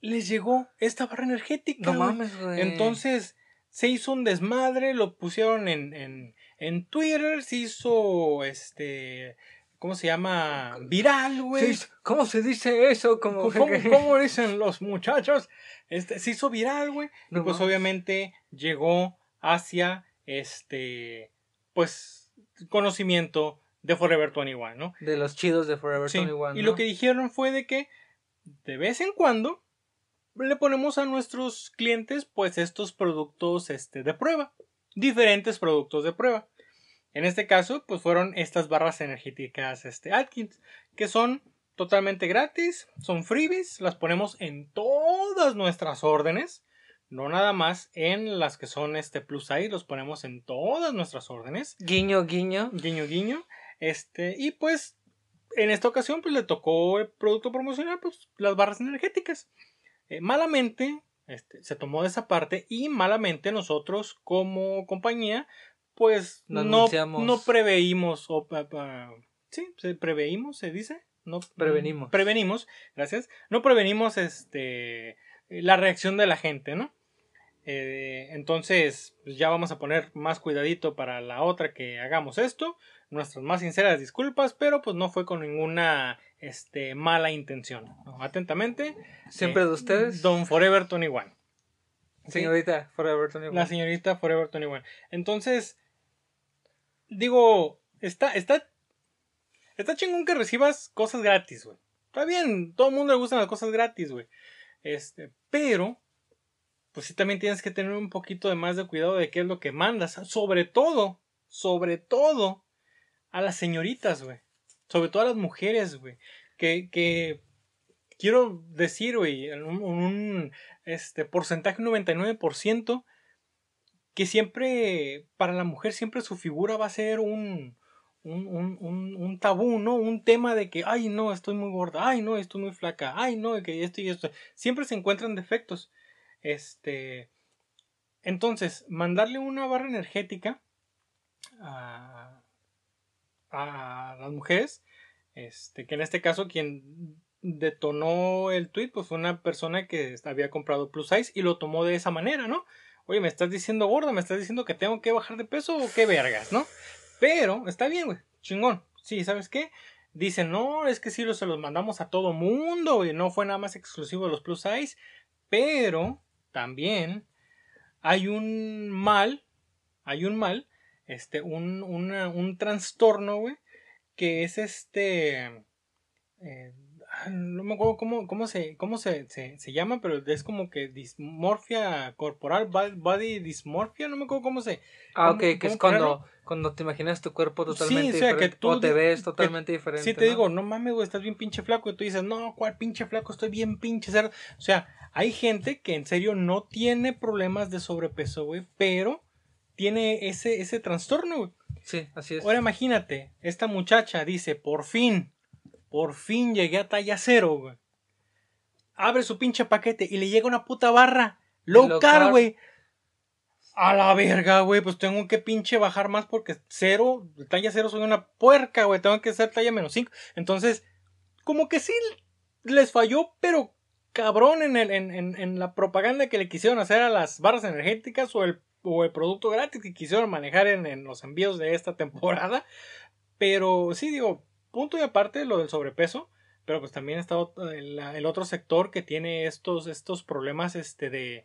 les llegó esta barra energética. No güey. mames, güey. Entonces, se hizo un desmadre, lo pusieron en, en, en Twitter, se hizo este. ¿Cómo se llama? Viral, güey. Sí, ¿Cómo se dice eso? Como ¿Cómo, cómo dicen los muchachos? Este, se hizo viral, güey. Y pues obviamente llegó hacia este. Pues. conocimiento de Forever 21, ¿no? De los chidos de Forever Sí, 21. Y ¿no? lo que dijeron fue de que de vez en cuando le ponemos a nuestros clientes pues estos productos este, de prueba, diferentes productos de prueba. En este caso pues fueron estas barras energéticas este, Atkins que son totalmente gratis, son freebies, las ponemos en todas nuestras órdenes, no nada más en las que son este plus size, los ponemos en todas nuestras órdenes. Guiño, guiño. guiño guiño. Este y pues en esta ocasión pues le tocó el producto promocional pues las barras energéticas. Eh, malamente este, se tomó de esa parte y malamente nosotros como compañía pues No no, anunciamos. no preveímos o sí preveímos se dice no Prevenimos. prevenimos gracias no prevenimos este la reacción de la gente no eh, entonces, pues ya vamos a poner más cuidadito para la otra que hagamos esto. Nuestras más sinceras disculpas, pero pues no fue con ninguna este, mala intención. ¿no? Atentamente, Siempre eh, de ustedes. Don Forever 21. ¿Sí? Señorita Forever 21. La señorita Forever 21. Entonces, digo, está, está, está chingón que recibas cosas gratis, güey. Está bien, todo el mundo le gustan las cosas gratis, güey. Este, pero, pues sí también tienes que tener un poquito de más de cuidado de qué es lo que mandas. Sobre todo, sobre todo, a las señoritas, güey. Sobre todo a las mujeres, güey. Que, que quiero decir, güey, un, un, este, porcentaje 99%, que siempre, para la mujer, siempre su figura va a ser un, un, un, un, un tabú, ¿no? Un tema de que, ay, no, estoy muy gorda, ay, no, estoy muy flaca, ay, no, que esto y esto. Siempre se encuentran defectos. Este. Entonces, mandarle una barra energética a, a las mujeres, este, que en este caso quien detonó el tweet, pues fue una persona que había comprado plus size y lo tomó de esa manera, ¿no? Oye, me estás diciendo gorda, me estás diciendo que tengo que bajar de peso o qué vergas, ¿no? Pero está bien, güey, chingón. Sí, ¿sabes qué? Dicen, no, es que sí, se los mandamos a todo mundo y no fue nada más exclusivo de los plus size, pero también hay un mal, hay un mal, este, un, un trastorno, güey, que es este, eh, no me acuerdo cómo, cómo, se, cómo se, se, se llama, pero es como que dismorfia corporal, bo- body dysmorphia, no me acuerdo cómo se... Ah, ¿cómo- ok, que es cuando, cuando te imaginas tu cuerpo Sí, totalmente o sea, que diferente. tú o te ves que- totalmente diferente. Sí, te ¿no? digo, no mames, güey, estás bien pinche flaco. Y tú dices, no, ¿cuál pinche flaco? Estoy bien pinche cerdo. O sea, hay gente que en serio no tiene problemas de sobrepeso, güey, pero tiene ese, ese trastorno, güey. Sí, así es. Ahora imagínate, esta muchacha dice, por fin, por fin llegué a talla cero, güey. Abre su pinche paquete y le llega una puta barra. Low, carb. güey. A la verga, güey. Pues tengo que pinche bajar más porque cero, talla cero soy una puerca, güey. Tengo que ser talla menos cinco. Entonces, como que sí les falló, pero cabrón en, el, en, en, en la propaganda que le quisieron hacer a las barras energéticas o el, o el producto gratis que quisieron manejar en, en los envíos de esta temporada. Pero sí, digo, punto y aparte lo del sobrepeso. Pero pues también está el, otro sector que tiene estos, estos problemas este de,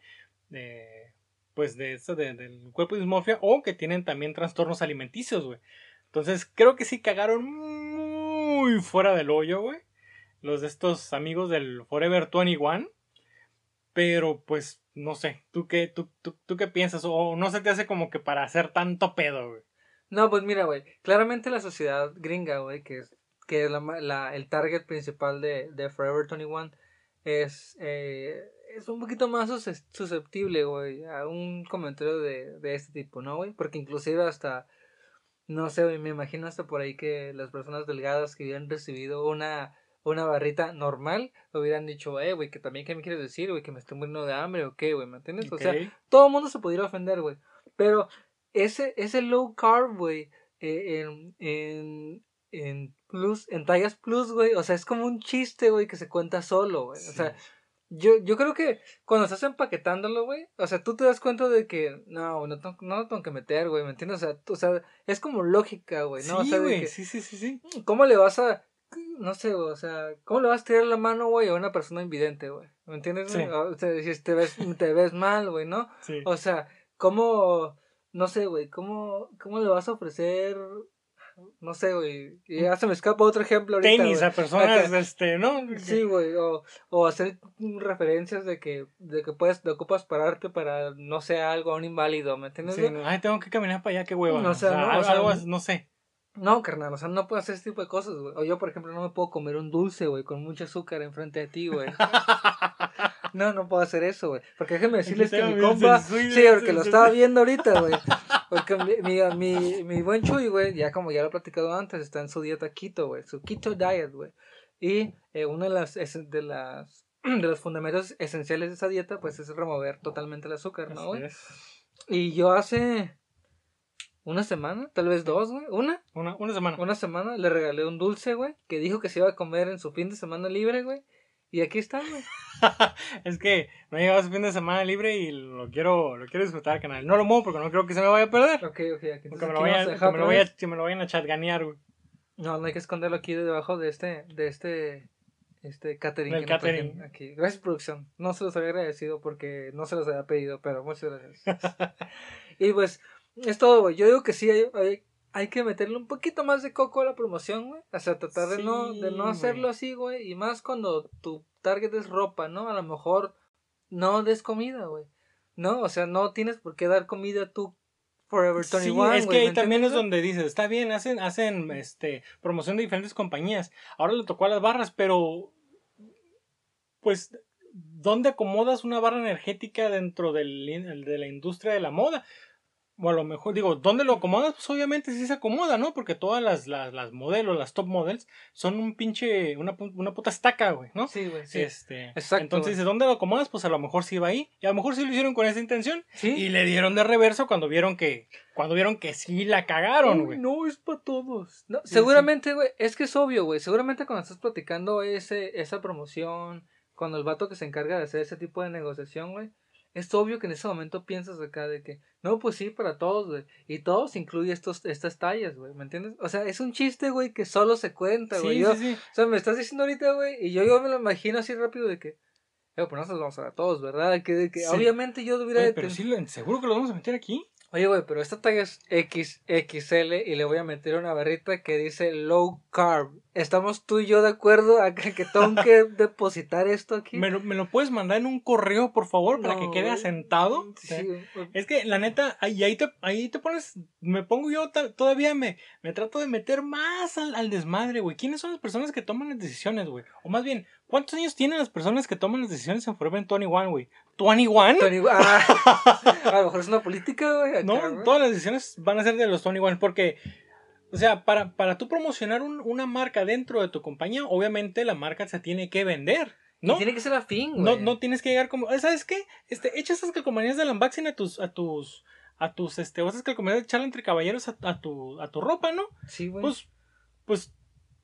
de pues de de- del cuerpo dismorfia o que tienen también trastornos alimenticios, güey. Entonces creo que sí cagaron muy fuera del hoyo, güey. Los de estos amigos del Forever 21. Pero pues no sé, ¿tú qué, tú, tú, tú qué piensas? O no se te hace como que para hacer tanto pedo, güey. No, pues mira, güey. Claramente la sociedad gringa, güey, que es, que es la, la- el target principal de, de Forever 21, es, eh, es un poquito más sus- susceptible, güey, a un comentario de, de este tipo, ¿no, güey? Porque inclusive hasta, no sé, güey, me imagino hasta por ahí que las personas delgadas que hubieran recibido una, una barrita normal hubieran dicho, eh, güey, que también, ¿qué me quieres decir, güey? Que me estoy muriendo de hambre o qué, güey, ¿me entiendes? O sea, todo el mundo se pudiera ofender, güey. Pero ese, ese low carb, güey, eh, en, en, en plus, en tallas plus, güey, o sea, es como un chiste, güey, que se cuenta solo, güey. O sea, yo, yo creo que cuando estás empaquetándolo, güey, o sea, tú te das cuenta de que, no, no, tengo- no lo tengo que meter, güey, ¿me entiendes? O sea, o sea, es como lógica, güey, ¿no? o sí, sea, de güey, que, sí, sí, sí, sí. ¿cómo le vas a, no sé, güey, o sea, cómo le vas a tirar la mano, güey, a una persona invidente, güey? ¿Me entiendes? Sí. O sea, si te ves, te ves mal, güey, ¿no? sí. O sea, ¿cómo, no sé, güey, cómo, cómo le vas a ofrecer, no sé, güey, y ya se me escapa otro ejemplo ahorita, Tenis a personas, Acá. este, ¿no? Sí, güey, o, o hacer referencias de que, de que puedes, te ocupas pararte para, no sé, algo a un inválido, ¿me entiendes? Sí, no, ay, tengo que caminar para allá, qué hueva. No, o sea, no, o algo, sea, algo así, no sé. No, carnal, o sea, no puedo hacer este tipo de cosas, güey. O yo, por ejemplo, no me puedo comer un dulce, güey, con mucho azúcar enfrente de ti, güey. No, no puedo hacer eso, güey. Porque déjenme decirles que mi compa. Sí, porque lo estaba viendo ahorita, güey. Porque mi, mi, buen Chuy, güey, ya como ya lo he platicado antes, está en su dieta keto, güey. Su keto diet, güey. Y eh, una de las, es- de las de los fundamentos esenciales de esa dieta, pues es remover totalmente el azúcar, ¿no, güey? Y yo hace una semana, tal vez dos, güey. Una, Una, una semana. una semana le regalé un dulce, güey, que dijo que se iba a comer en su fin de semana libre, güey. Y aquí está, güey. es que me ha llegado su fin de semana libre y lo quiero, lo quiero disfrutar, canal. No lo muevo porque no creo que se me vaya a perder. Ok, ok, aquí, me lo, vayan, dejar me lo, que me lo vayan a chatganear, güey. No, no hay que esconderlo aquí debajo de este, de este, este catering. Del Aquí. Gracias, producción. No se los había agradecido porque no se los había pedido, pero muchas gracias. y pues, es todo, güey. Yo digo que sí, hay, hay, hay que meterle un poquito más de coco a la promoción, güey. O sea, tratar de, no, de no hacerlo así, güey. Y más cuando tu target es ropa, ¿no? A lo mejor no des comida, güey. No, o sea, no tienes por qué dar comida tú Forever 21, Sí, es que ahí ¿me también es entiendes, donde dices, está bien, hacen, hacen este promoción de diferentes compañías. Ahora le tocó a las barras, pero pues, ¿dónde acomodas una barra energética dentro del, de la industria de la moda? O a lo mejor, digo, ¿dónde lo acomodas? Pues obviamente sí se acomoda, ¿no? Porque todas las, las, las modelos, las top models, son un pinche, una, una puta estaca, güey, ¿no? Sí, güey, sí. Este, Exacto, Entonces, güey. ¿dónde lo acomodas? Pues a lo mejor sí va ahí. Y a lo mejor sí lo hicieron con esa intención. Sí. Y le dieron de reverso cuando vieron que, cuando vieron que sí la cagaron, Uy, güey. No, es para todos. No, Sí, seguramente, güey, es que es obvio, güey. Seguramente cuando estás platicando ese, esa promoción, cuando el vato que se encarga de hacer ese tipo de negociación, güey, es obvio que en ese momento piensas acá de que, no, pues sí, para todos, güey. Y todos incluye estos, estas tallas, güey, ¿me entiendes? O sea, es un chiste, güey, que solo se cuenta, güey. Sí, Yo- sí, sí. O sea, me estás diciendo ahorita, güey, y yo, yo me lo imagino así rápido de que, eh, pues nosotros vamos a dar a todos, ¿verdad? Que, que obviamente yo hubiera Oye, de pero sí, seguro que lo vamos a meter aquí. Oye, güey, pero esta talla es XXL y le voy a meter una barrita que dice low carb. ¿Estamos tú y yo de acuerdo a que, que tengo que depositar esto aquí? ¿Me lo, me lo puedes mandar en un correo, por favor, para No, que quede asentado? Sí. Es que la neta, ahí, ahí, te, ahí te pones, me pongo yo todavía, me, me trato de meter más al, al desmadre, güey. ¿Quiénes son las personas que toman las decisiones, güey? O más bien, ¿Cuántos años tienen las personas que toman las decisiones en Forever 21, güey? ¿21? Tony- ah, a lo mejor es una política, güey. No, todas las decisiones van a ser de los 21 porque, o sea, para, para tú promocionar un- una marca dentro de tu compañía, obviamente la marca se tiene que vender, Y ¿no? tiene que ser afín, güey. No, no tienes que llegar como, "Ah, ¿sabes qué? Este, echa esas calcomanías del unboxing a tus, a tus, a tus, este, o esas calcomanías de charla entre caballeros a, a tu, a tu ropa, ¿no? Sí, güey. Pues, pues,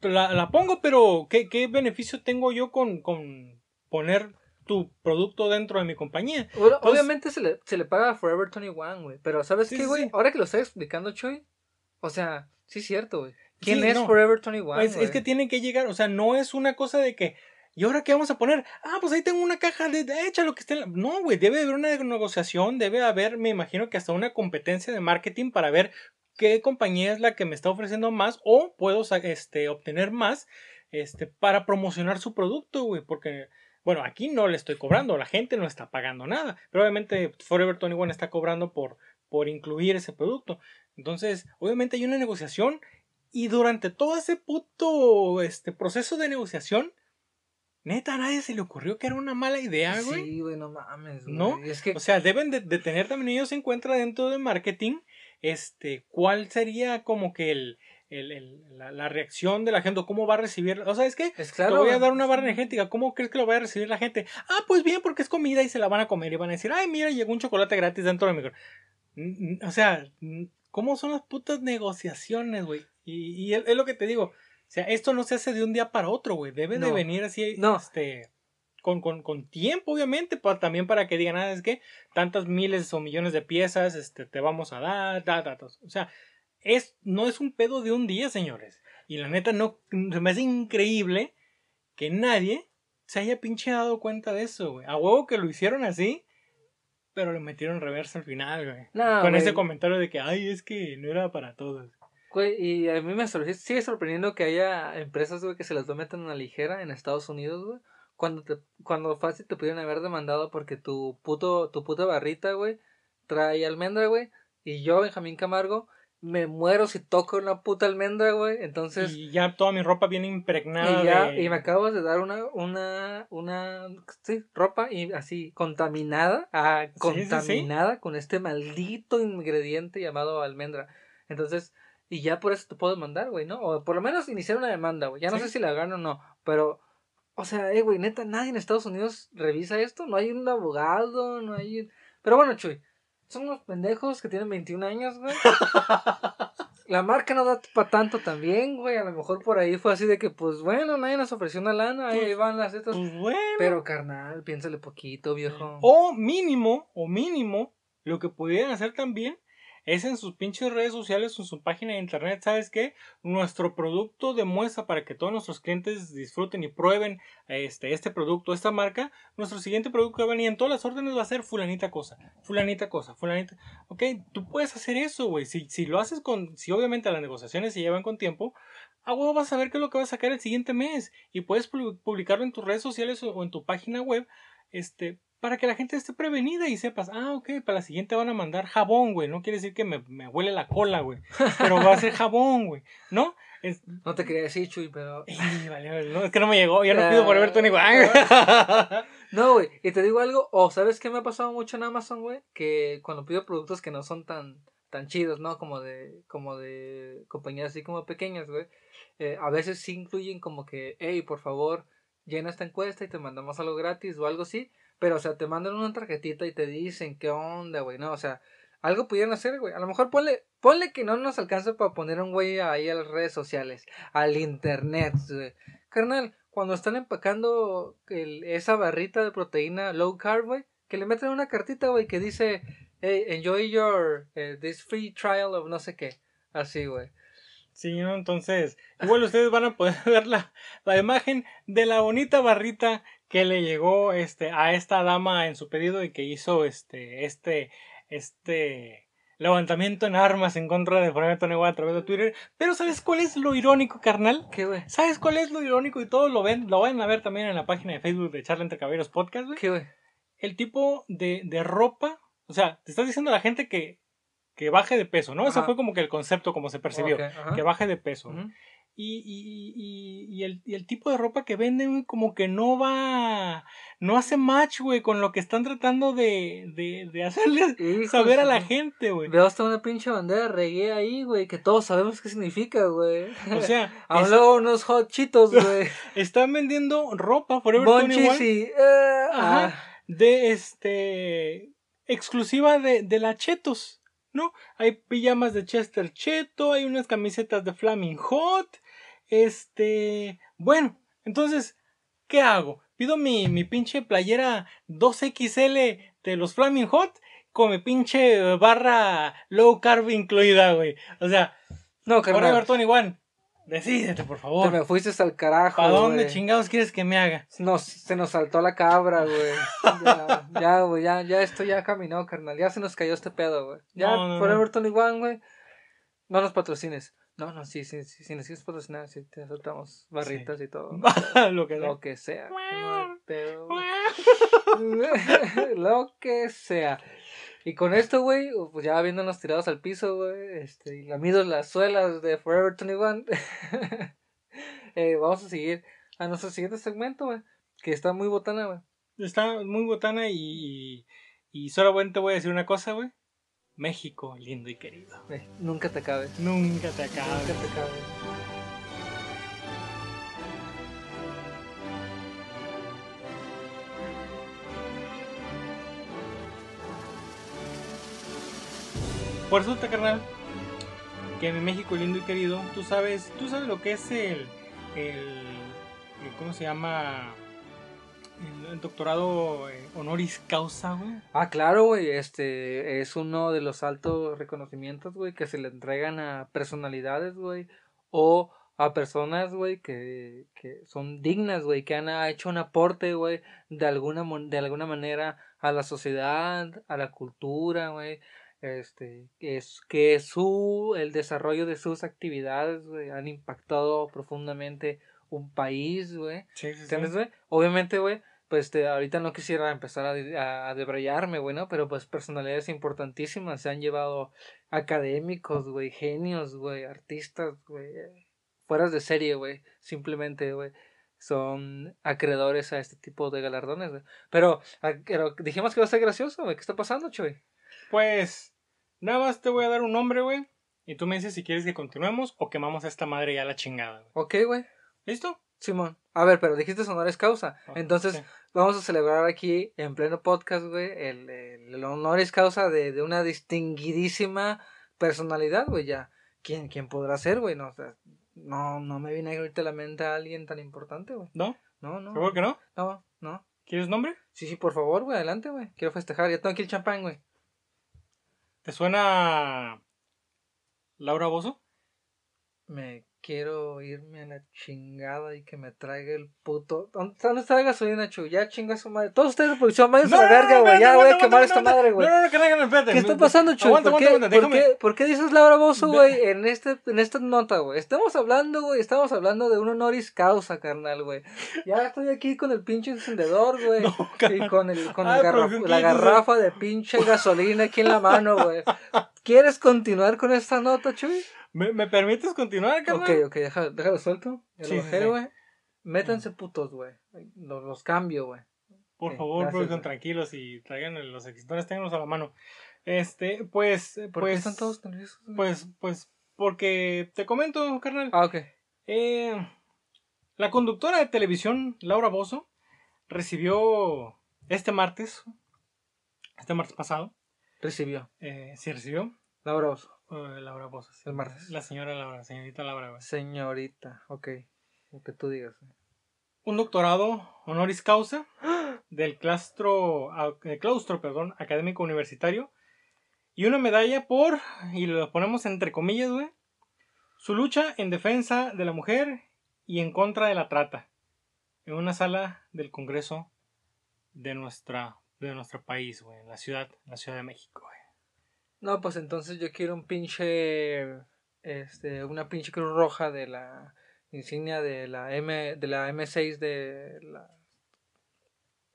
la, la pongo, pero ¿qué, qué beneficio tengo yo con, con poner tu producto dentro de mi compañía? Bueno, obviamente se le, se le paga a Forever 21, güey. Pero ¿sabes Sí, qué, güey? sí. Ahora que lo estás explicando, Choy. O sea, sí es cierto, güey. ¿Quién Sí, es no. Forever 21, Es, es que tiene que llegar, o sea, no es una cosa de que, ¿y ahora qué vamos a poner? Ah, pues ahí tengo una caja de, de echa lo que esté. en la-". No, güey, debe haber una negociación, debe haber, me imagino que hasta una competencia de marketing para ver qué compañía es la que me está ofreciendo más o puedo este, obtener más este, para promocionar su producto, güey, porque... Bueno, aquí no le estoy cobrando, la gente no está pagando nada, pero obviamente Forever 21 está cobrando por, por incluir ese producto. Entonces, obviamente hay una negociación y durante todo ese puto este, proceso de negociación, neta, a nadie se le ocurrió que era una mala idea, güey. Sí, güey, no mames, güey. ¿No? Es que O sea, deben de, de tener también ellos en cuenta dentro de marketing, este, cuál sería como que el, el- el- la, la reacción de la gente, cómo va a recibir. O sea, es que es te voy a dar una barra energética, ¿cómo crees que lo va a recibir la gente? Ah, pues bien, porque es comida y se la van a comer y van a decir, ay, mira, llegó un chocolate gratis dentro de mi... micro". O sea, ¿cómo son las putas negociaciones, güey? Y, y es, es lo que te digo. O sea, esto no se hace de un día para otro, güey. Debe de venir así, No. este, con, con, con tiempo, obviamente, pa- también para que digan, ah, es que tantas miles o millones de piezas, este, te vamos a dar, ta, ta, ta". O sea, es, no es un pedo de un día, señores. Y la neta, no, se me hace increíble que nadie se haya pinche dado cuenta de eso, güey. A huevo que lo hicieron así, pero le metieron reversa al final, güey. No, Con güey. ese comentario de que, ay, es que no era para todos. Güey, y a mí me sigue sorprendiendo que haya empresas, güey, que se las meten a la ligera en Estados Unidos, güey. Cuando, te, cuando fácil te pudieron haber demandado porque tu puto, tu puta barrita, güey, trae almendra, güey. Y yo, Benjamín Camargo, me muero si toco una puta almendra, güey. Entonces, y ya toda mi ropa viene impregnada y ya, de... y me acabas de dar una, una, una, sí, ropa y así, contaminada, ah, Sí, sí, sí. contaminada con este maldito ingrediente llamado almendra. Entonces, y ya por eso te puedo demandar, güey, ¿no? O por lo menos iniciar una demanda, güey. Ya no sé si la gano o no, pero, o sea, eh, güey, neta, nadie en Estados Unidos revisa esto, no hay un abogado, no hay... Pero bueno, Chuy, son unos pendejos que tienen 21 años, güey. La marca no da para tanto también, güey. A lo mejor por ahí fue así de que, pues bueno, nadie nos ofreció una lana, ahí Pues, van las estas. Pues bueno. Pero carnal, piénsale poquito, viejo. O mínimo, o mínimo, lo que pudieran hacer también es en sus pinches redes sociales o en su página de internet, ¿sabes qué? Nuestro producto de muestra para que todos nuestros clientes disfruten y prueben este, este producto, esta marca. Nuestro siguiente producto que va a venir en todas las órdenes va a ser fulanita cosa, fulanita cosa, fulanita. Ok, tú puedes hacer eso, güey. Si, si lo haces con, si obviamente las negociaciones se llevan con tiempo, a vas a ver qué es lo que va a sacar el siguiente mes y puedes pu- publicarlo en tus redes sociales o en tu página web, este, para que la gente esté prevenida y sepas, ah, ok, para la siguiente van a mandar jabón, güey. No quiere decir que me, me huele la cola, güey. Pero va a ser jabón, güey. ¿No? Es, No te quería decir, Chuy, pero. Ey, vale, no, es que no me llegó. Yo no pido por ver Tony güey. No, güey. Y te digo algo, o ¿sabes qué me ha pasado mucho en Amazon, güey? Que cuando pido productos que no son tan tan chidos, ¿no? Como de como de compañías así como pequeñas, güey. eh, a veces sí incluyen como que, hey, por favor, llena esta encuesta y te mandamos algo gratis o algo así. Pero, o sea, te mandan una tarjetita y te dicen qué onda, güey, ¿no? O sea, algo pudieran hacer, güey. A lo mejor ponle, ponle que no nos alcance para poner un güey ahí a las redes sociales, al internet, güey. Carnal, cuando están empacando esa barrita de proteína low carb, güey, que le meten una cartita, güey, que dice, hey, enjoy your, eh, this free trial of no sé qué. Así, güey. Sí, ¿no? Entonces, igual ustedes van a poder ver la, la imagen de la bonita barrita que le llegó este, a esta dama en su pedido y que hizo este, este, este levantamiento en armas en contra de Forever Tony a través de Twitter. Pero ¿sabes cuál es lo irónico, carnal? ¿Qué, güey? ¿Sabes cuál es lo irónico? Y todos lo ven, lo van a ver también en la página de Facebook de Charla entre Caballeros Podcast, güey. ¿Qué, güey? El tipo de, de ropa, o sea, te estás diciendo a la gente que, que baje de peso, ¿no? Ese Ajá. fue como que el concepto como se percibió, que baje de peso. Y, y, y, y el, y el tipo de ropa que venden, güey, como que no va, no hace match, güey, con lo que están tratando de, de, de hacerle saber a la gente, güey. Veo hasta una pinche bandera de reggae ahí, güey, que todos sabemos qué significa, güey. O sea, Habló unos hot chitos, güey. están vendiendo ropa Forever Bonchis 21 y... eh, Ajá. ah. de este exclusiva de, de la Chetos, ¿no? Hay pijamas de Chester Cheto, hay unas camisetas de Flaming Hot, este, bueno, entonces, ¿qué hago? Pido mi, mi pinche playera 2XL de los Flaming Hot con mi pinche barra low carb incluida, güey. O sea, No, carnal. 21, decídete, por Te favor. me fuiste al carajo, ¿Para dónde güey. chingados quieres que me haga? Nos, se nos saltó la cabra, güey. Ya, ya, güey, ya, ya esto ya caminó, carnal. Ya se nos cayó este pedo, güey. Ya, No, no, Forever no. 21, güey. No nos patrocines. No, no, sí, sí, sí, si nos quieres patrocinar, sí, te soltamos barritas y todo. Lo que sea. Lo que sea. Lo que sea. Y con esto, güey, pues ya viéndonos tirados al piso, güey, este, y lamidos las suelas de Forever 21, eh, vamos a seguir a nuestro siguiente segmento, güey, que está muy botana, güey. Está muy botana y, y, y solamente voy a decir una cosa, güey. México, lindo y querido. Eh, nunca te acabes. Nunca te acabes. Nunca te acabes. Por resulta, carnal, que mi México lindo y querido, tú sabes, tú sabes lo que es el, el, ¿cómo se llama? El, doctorado eh, honoris causa, güey. Ah, claro, güey, este es uno de los altos reconocimientos, güey, que se le entregan a personalidades, güey, o a personas, güey, que, que son dignas, güey, que han hecho un aporte, güey, de alguna, de alguna manera a la sociedad, a la cultura, güey, este, que es que su, el desarrollo de sus actividades, han impactado profundamente un país, güey. Sí, sí, ¿Entiendes, güey? Obviamente, güey, pues este, ahorita no quisiera empezar a, a, debrayarme, güey, ¿no? Pero pues personalidades importantísimas se han llevado académicos, güey, genios, güey, artistas, güey, fueras de serie, güey, simplemente, güey, son acreedores a este tipo de galardones, güey. Pero, a- pero dijimos que va a ser gracioso, güey, ¿qué está pasando, Chuy? Pues, nada más te voy a dar un nombre, güey. Y tú me dices si quieres que continuemos o quemamos a esta madre ya la chingada, güey. Ok, güey, ¿Listo? Simón. A ver, pero dijiste honores causa. Ah, Entonces, sí. vamos a celebrar aquí en pleno podcast, güey, el, el, el honoris causa de, de una distinguidísima personalidad, güey, ya. ¿Quién, quién podrá ser, güey? No, o sea, no, no me viene ahorita a la mente a alguien tan importante, güey. ¿No? No, no. ¿Seguro que no? No, no. ¿Quieres nombre? Sí, sí, por favor, güey, adelante, güey. Quiero festejar. Ya tengo aquí el champán, güey. ¿Te suena Laura Bozo? Me quiero irme a la chingada y que me traiga el puto. ¿Dónde está la gasolina, Chu? Ya chinga su madre. Todos ustedes de producción, váyanse a la verga, güey. Ya voy a quemar esta madre, güey. No, no, no, carnal, espérate. ¿Qué está pasando, Chuy? Aguanta, ¿Por, qué, por qué- por qué dices Laura Bozo, güey, en, este, en esta nota, güey? Estamos hablando, güey, estamos hablando de un honoris causa, carnal, güey. Ya estoy aquí con el pinche encendedor, güey. No, y con, el, con Ay, garraf- la garrafa de pinche gasolina aquí en la mano, güey. ¿Quieres continuar con esta nota, Chuy? ¿Me, me permites continuar, carnal? Ok, ok, déjalo, déjalo suelto. Ya Sí, lo sí, sí. güey. Métanse putos, güey. Los, los cambio, güey. Por favor, gracias, producción, güey. tranquilos y traigan los exitores, ténganlos a la mano. Este, pues, ¿Por qué pues, están todos nerviosos? güey? pues, pues, porque te comento, carnal. Ah, ok. Eh, la conductora de televisión, Laura Bozo, recibió este martes, este martes pasado, Recibió. eh, sí recibió, Laura Bozo. Eh, Laura Bozo. sí. El martes. La señora Laura, señorita Laura, güey. Señorita, ok. Lo que tú digas. güey. Un doctorado honoris causa del claustro, eh, claustro perdón, académico universitario y una medalla por, y lo ponemos entre comillas, güey, su lucha en defensa de la mujer y en contra de la trata en una sala del Congreso de nuestra de nuestro país, güey, en la ciudad, en la Ciudad de México, güey. No, pues entonces yo quiero un pinche. Este, una pinche cruz roja de la insignia de la M, de la M6 de la.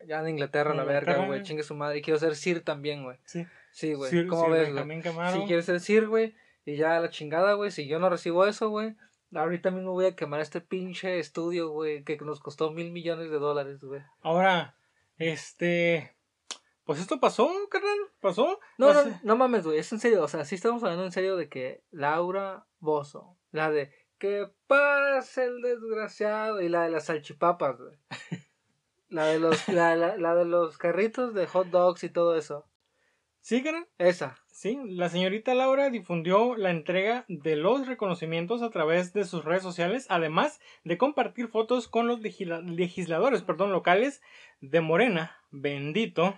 Ya de Inglaterra, la verga, güey. Chingue su madre. Y quiero ser Sir también, güey. Sí. Sí, güey. ¿Cómo Sir ves, güey? Si quieres ser Sir, güey. Y ya la chingada, güey. Si yo no recibo eso, güey. Ahorita mismo voy a quemar este pinche estudio, güey, que nos costó mil millones de dólares, güey. Ahora, este. Pues esto pasó, carnal. Pasó. No, no, no mames, güey, es en serio, o sea, sí estamos hablando en serio de que Laura Bozo, la de que pase el desgraciado y la de las salchipapas, güey. La de los, la, la, la de los carritos de hot dogs y todo eso. Sí, carnal. Esa. Sí, la señorita Laura difundió la entrega de los reconocimientos a través de sus redes sociales, además de compartir fotos con los legisla- legisladores perdón, locales de Morena, bendito,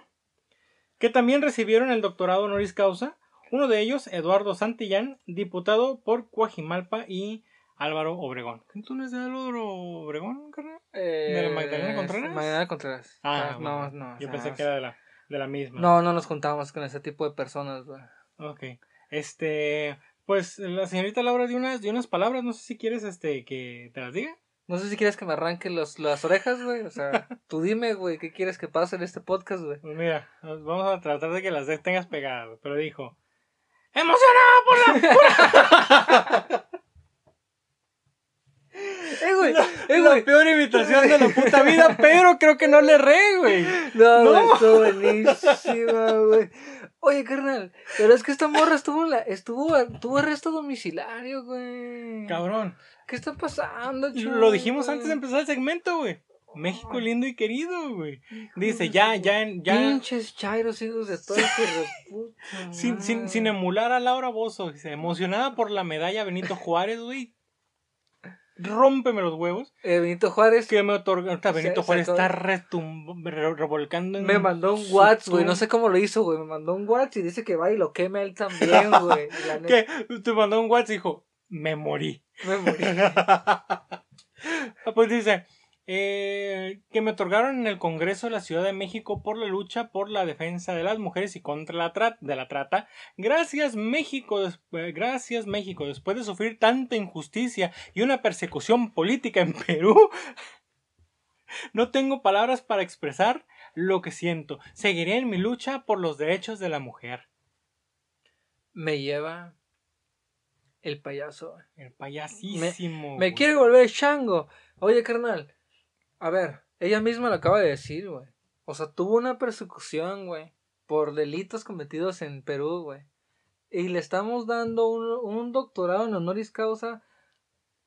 que también recibieron el doctorado honoris causa, uno de ellos, Eduardo Santillán, diputado por Coajimalpa y Álvaro Obregón. ¿Tú no es de Álvaro Obregón, carnal? ¿De la Magdalena Contreras? Magdalena Contreras. Ah, no, bueno. no. o Yo sea, pensé que era de la, de la misma. No, no nos juntamos con ese tipo de personas, güey. Ok. Este, pues la señorita Laura dio unas, dio unas palabras, no sé si quieres este que te las diga. No sé si quieres que me arranque los, las orejas, güey. O sea, tú dime, güey, ¿qué quieres que pase en este podcast, güey? Pues mira, vamos a tratar de que las tengas pegadas, pero dijo, emocionado por la Eh, güey, eh, la güey. peor imitación de la puta vida, pero creo que no le re, güey. No, No. güey, estuvo buenísima, güey. Oye, carnal, pero es que esta morra estuvo, en la, estuvo, tuvo arresto domiciliario, güey. Cabrón. ¿Qué está pasando, chulo? Lo dijimos antes de empezar el segmento, güey. México lindo y querido, güey. Dice, ya, ya, ya. Pinches chairos, hijos de todo puta Sin, sin, sin emular a Laura Bozo, dice, emocionada por la medalla Benito Juárez, güey. Rómpeme los huevos. Eh, Benito Juárez Que me otorga. Se- Benito se Juárez está retum- re- revolcando en me mandó un WhatsApp, güey. No sé cómo lo hizo, güey. Me mandó un WhatsApp y dice que va y lo queme a él también, güey. ¿Qué? Te mandó un WhatsApp y dijo, me morí. Me morí. Ah, pues dice eh, que me otorgaron en el Congreso de la Ciudad de México por la lucha por la defensa de las mujeres y contra la trata de la trata. Gracias México, eh, gracias México, después de sufrir tanta injusticia y una persecución política en Perú. No tengo palabras para expresar lo que siento. Seguiré en mi lucha por los derechos de la mujer. Me lleva el payaso. El payasísimo. Me güey. quiere volver chango. Oye, carnal. A ver, ella misma lo acaba de decir, güey. O sea, tuvo una persecución, güey. Por delitos cometidos en Perú, güey. Y le estamos dando un, un doctorado en honoris causa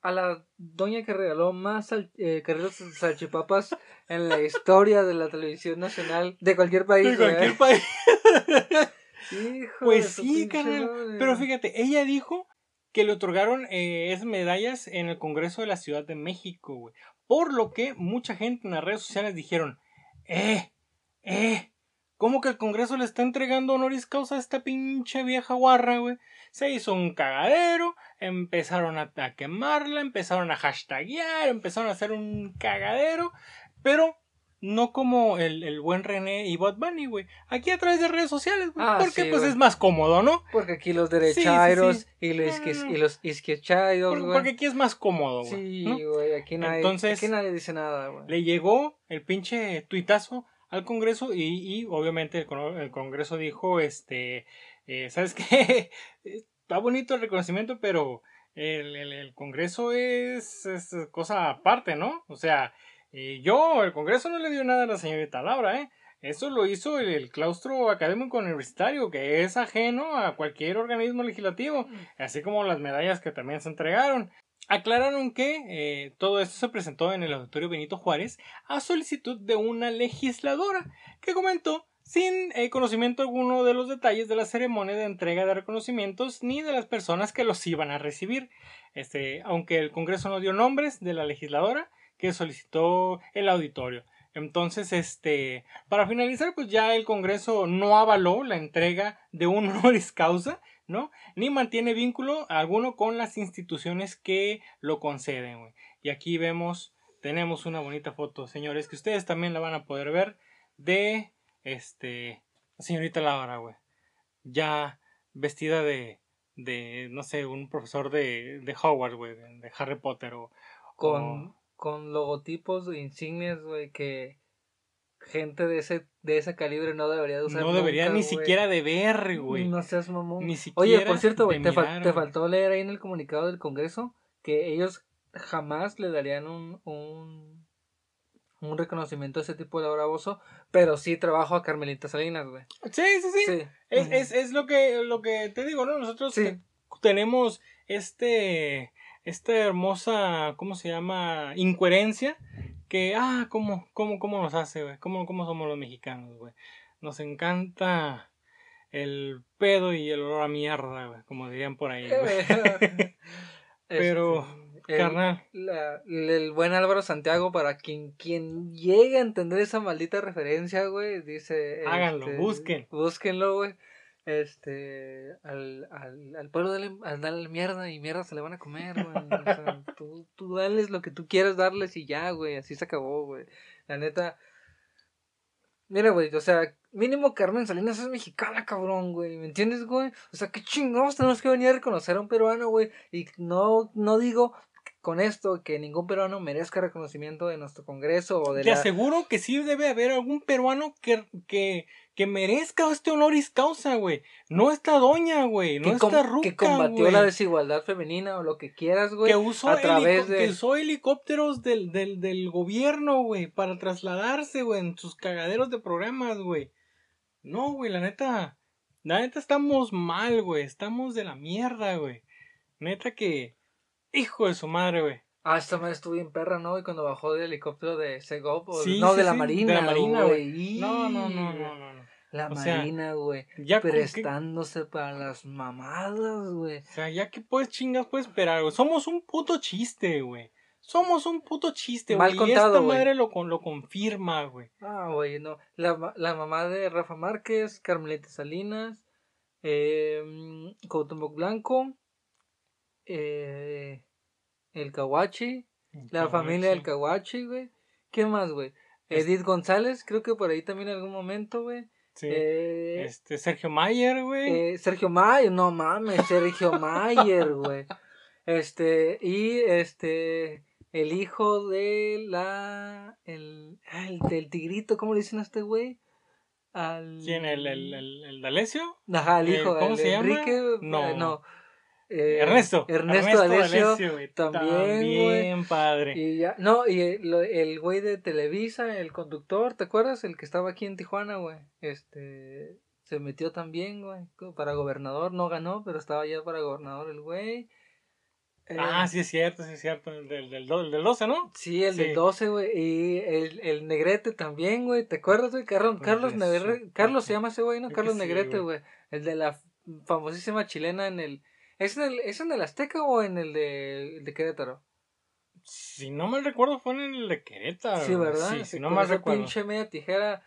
a la doña que regaló más sal- eh, carreras de salchipapas en la historia de la televisión nacional de cualquier país, De cualquier país. Hijo Pues sí, carnal. madre. Pero fíjate, ella dijo que le otorgaron eh, esas medallas en el Congreso de la Ciudad de México, güey. Por lo que mucha gente en las redes sociales dijeron, eh, eh, ¿cómo que el Congreso le está entregando honoris causa a esta pinche vieja guarra, güey? Se hizo un cagadero, empezaron a, quemarla, empezaron a hashtaguear, empezaron a hacer un cagadero, pero no como el, el buen René y Bot Bunny, güey. Aquí a través de redes sociales, güey. Ah, porque sí, pues es más cómodo, ¿no? Porque aquí los sí, derechairos sí. y los, No, no, isquis- no. Porque, aquí es más cómodo, güey. Sí, güey, aquí nadie, Entonces, aquí nadie dice nada, güey. Le llegó el pinche tuitazo al Congreso y, y obviamente el, con- el Congreso dijo, este, eh, ¿sabes qué? Está bonito el reconocimiento, pero el, el- el Congreso es, es cosa aparte, ¿no? O sea, eh, yo, el Congreso no le dio nada a la señorita Laura, ¿eh? Eso lo hizo el, el claustro académico universitario, que es ajeno a cualquier organismo legislativo, así como las medallas que también se entregaron. Aclararon que eh, todo esto se presentó en el auditorio Benito Juárez a solicitud de una legisladora que comentó sin eh, conocimiento alguno de los detalles de la ceremonia de entrega de reconocimientos ni de las personas que los iban a recibir. Este, aunque el Congreso no dio nombres de la legisladora que solicitó el auditorio. Entonces, este, para finalizar, pues ya el Congreso no avaló la entrega de un honoris causa, ¿no? Ni mantiene vínculo alguno con las instituciones que lo conceden, güey. Y aquí vemos, tenemos una bonita foto, señores, que ustedes también la van a poder ver de, este, la señorita Laura, güey. Ya vestida de, de, no sé, un profesor de, de Hogwarts, güey, de, de Harry Potter o... Con, o- con logotipos e insignias, güey, que gente de ese, de ese calibre no debería de usar no debería nunca, ni siquiera de ver, güey. No seas mamón. Ni Oye, siquiera por cierto, güey, te, fal- te faltó leer ahí en el comunicado del Congreso que ellos jamás le darían un, un, un reconocimiento a ese tipo de bravoso, pero sí trabajo a Carmelita Salinas, güey. Sí, sí, sí. Sí. Es, es, es lo que lo que te digo, ¿no? Nosotros Sí. te- tenemos este esta hermosa, ¿cómo se llama? incoherencia que ah, cómo cómo cómo nos hace, güey. Cómo cómo somos los mexicanos, güey. Nos encanta el pedo y el olor a mierda, güey, como dirían por ahí, güey. Pero, Este, el- Carnal, la- el buen Álvaro Santiago, para quien, quien llegue a entender esa maldita referencia, güey, dice... Háganlo, este, busquen. Búsquenlo, güey. Este, al, al, al pueblo dale, al darle mierda y mierda se le van a comer, güey. O sea, tú, tú dales lo que tú quieras darles y ya, güey, así se acabó, güey. La neta... Mira, güey, o sea, mínimo Carmen Salinas es mexicana, cabrón, güey, ¿me entiendes, güey? O sea, qué chingados tenemos que venir a reconocer a un peruano, güey. Y no, no digo con esto que ningún peruano merezca reconocimiento de nuestro Congreso o de te la... aseguro que sí debe haber algún peruano que, que, que merezca este honoris causa, güey. No esta doña, güey. No esta ruca, que combatió la desigualdad femenina o lo que quieras, güey. que usó, a través de- que usó helicópteros del, del, del gobierno, güey, para trasladarse, güey, en sus cagaderos de programas, güey. No, güey, la neta, la neta estamos mal, güey, estamos de la mierda, güey. Neta que, hijo de su madre, güey. Ah, esta madre estuvo bien perra, ¿no? Y cuando bajó del helicóptero de Segov, o- Sí, no, sí, de la sí, Marina, de la Marina, güey. No, no, no, no, no. no. La O Marina, güey. Ya con que- Prestándose para las mamadas, güey. O sea, ya que puedes chingas, puedes esperar, güey. Somos un puto chiste, güey. Somos un puto chiste, Mal güey. Y esta madre lo, con- lo confirma, güey. Ah, güey, no. La, la mamá de Rafa Márquez, Carmelita Salinas, eh, Cuauhtémoc Blanco, eh, el Caguachi, la familia del Caguachi, güey. ¿Qué más, güey? Edith González, creo que por ahí también en algún momento, güey. Sí. Eh, Este, Sergio Mayer, güey. eh, Sergio Mayer, no mames, Sergio Mayer, güey. Este, y este, el hijo de la, el, ah, el del tigrito, ¿cómo le dicen a este güey? Al... ¿Quién? ¿El, el, el, el D'Alessio? Ajá, el eh, hijo, ¿cómo el se llama? Enrique, No. eh, no. Eh, Ernesto. Ernesto D'Alessio, güey. también, También, padre. Y ya, no, y el, güey de Televisa, el conductor, ¿te acuerdas? El que estaba aquí en Tijuana, güey. Este, se metió también, güey, para gobernador, no ganó, pero estaba ya para gobernador el güey. Eh, Ah, sí es cierto, sí es cierto. El del, del, do- el del 12, ¿no? Sí, el sí. del 12, güey, y el, el Negrete también, güey, ¿te acuerdas, güey? Carlos, Carlos, Negrete- Carlos se llama ese güey, ¿no? Carlos sí, Negrete, güey, el de la famosísima chilena en el... ¿Es en el, ¿Es en el Azteca o en el de, el de Querétaro? Si no mal recuerdo, fue en el de Querétaro. Sí. ¿verdad? Sí, si no mal recuerdo. pinche media tijera.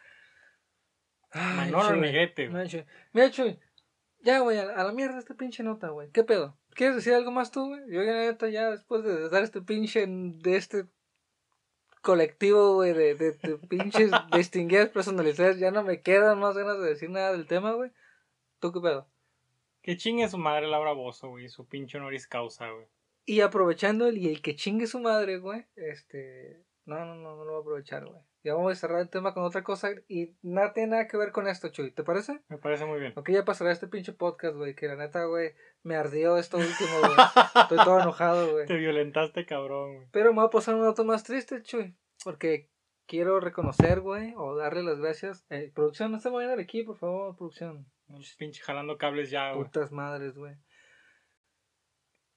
Ay, Manolo. Negrete. Mira, Chuy. Ya, güey, a, la mierda esta pinche nota, güey. ¿Qué pedo? ¿Quieres decir algo más tú, güey? Yo, ya, neta, ya después de dar este pinche. de este colectivo, güey, de, de, de pinches distinguidas personalidades, ya no me quedan más ganas de decir nada del tema, güey. ¿Tú qué pedo? Que chingue su madre Laura Bozo, güey. Su pinche honoris causa, güey. Y aprovechando el, y el que chingue su madre, güey, este... No, no, no, no lo voy a aprovechar, güey. Ya vamos a cerrar el tema con otra cosa y nada tiene nada que ver con esto, Chuy. ¿Te parece? Me parece muy bien. Ok, ya pasará este pinche podcast, güey, que la neta, güey, me ardió esto último, güey. Estoy todo enojado, güey. Te violentaste, cabrón, güey. Pero me voy a pasar un nota más triste, Chuy, porque quiero reconocer, güey, o darle las gracias. Eh, producción, no se vayan al aquí, por favor, producción. Pinche jalando cables ya, güey. Putas madres, güey.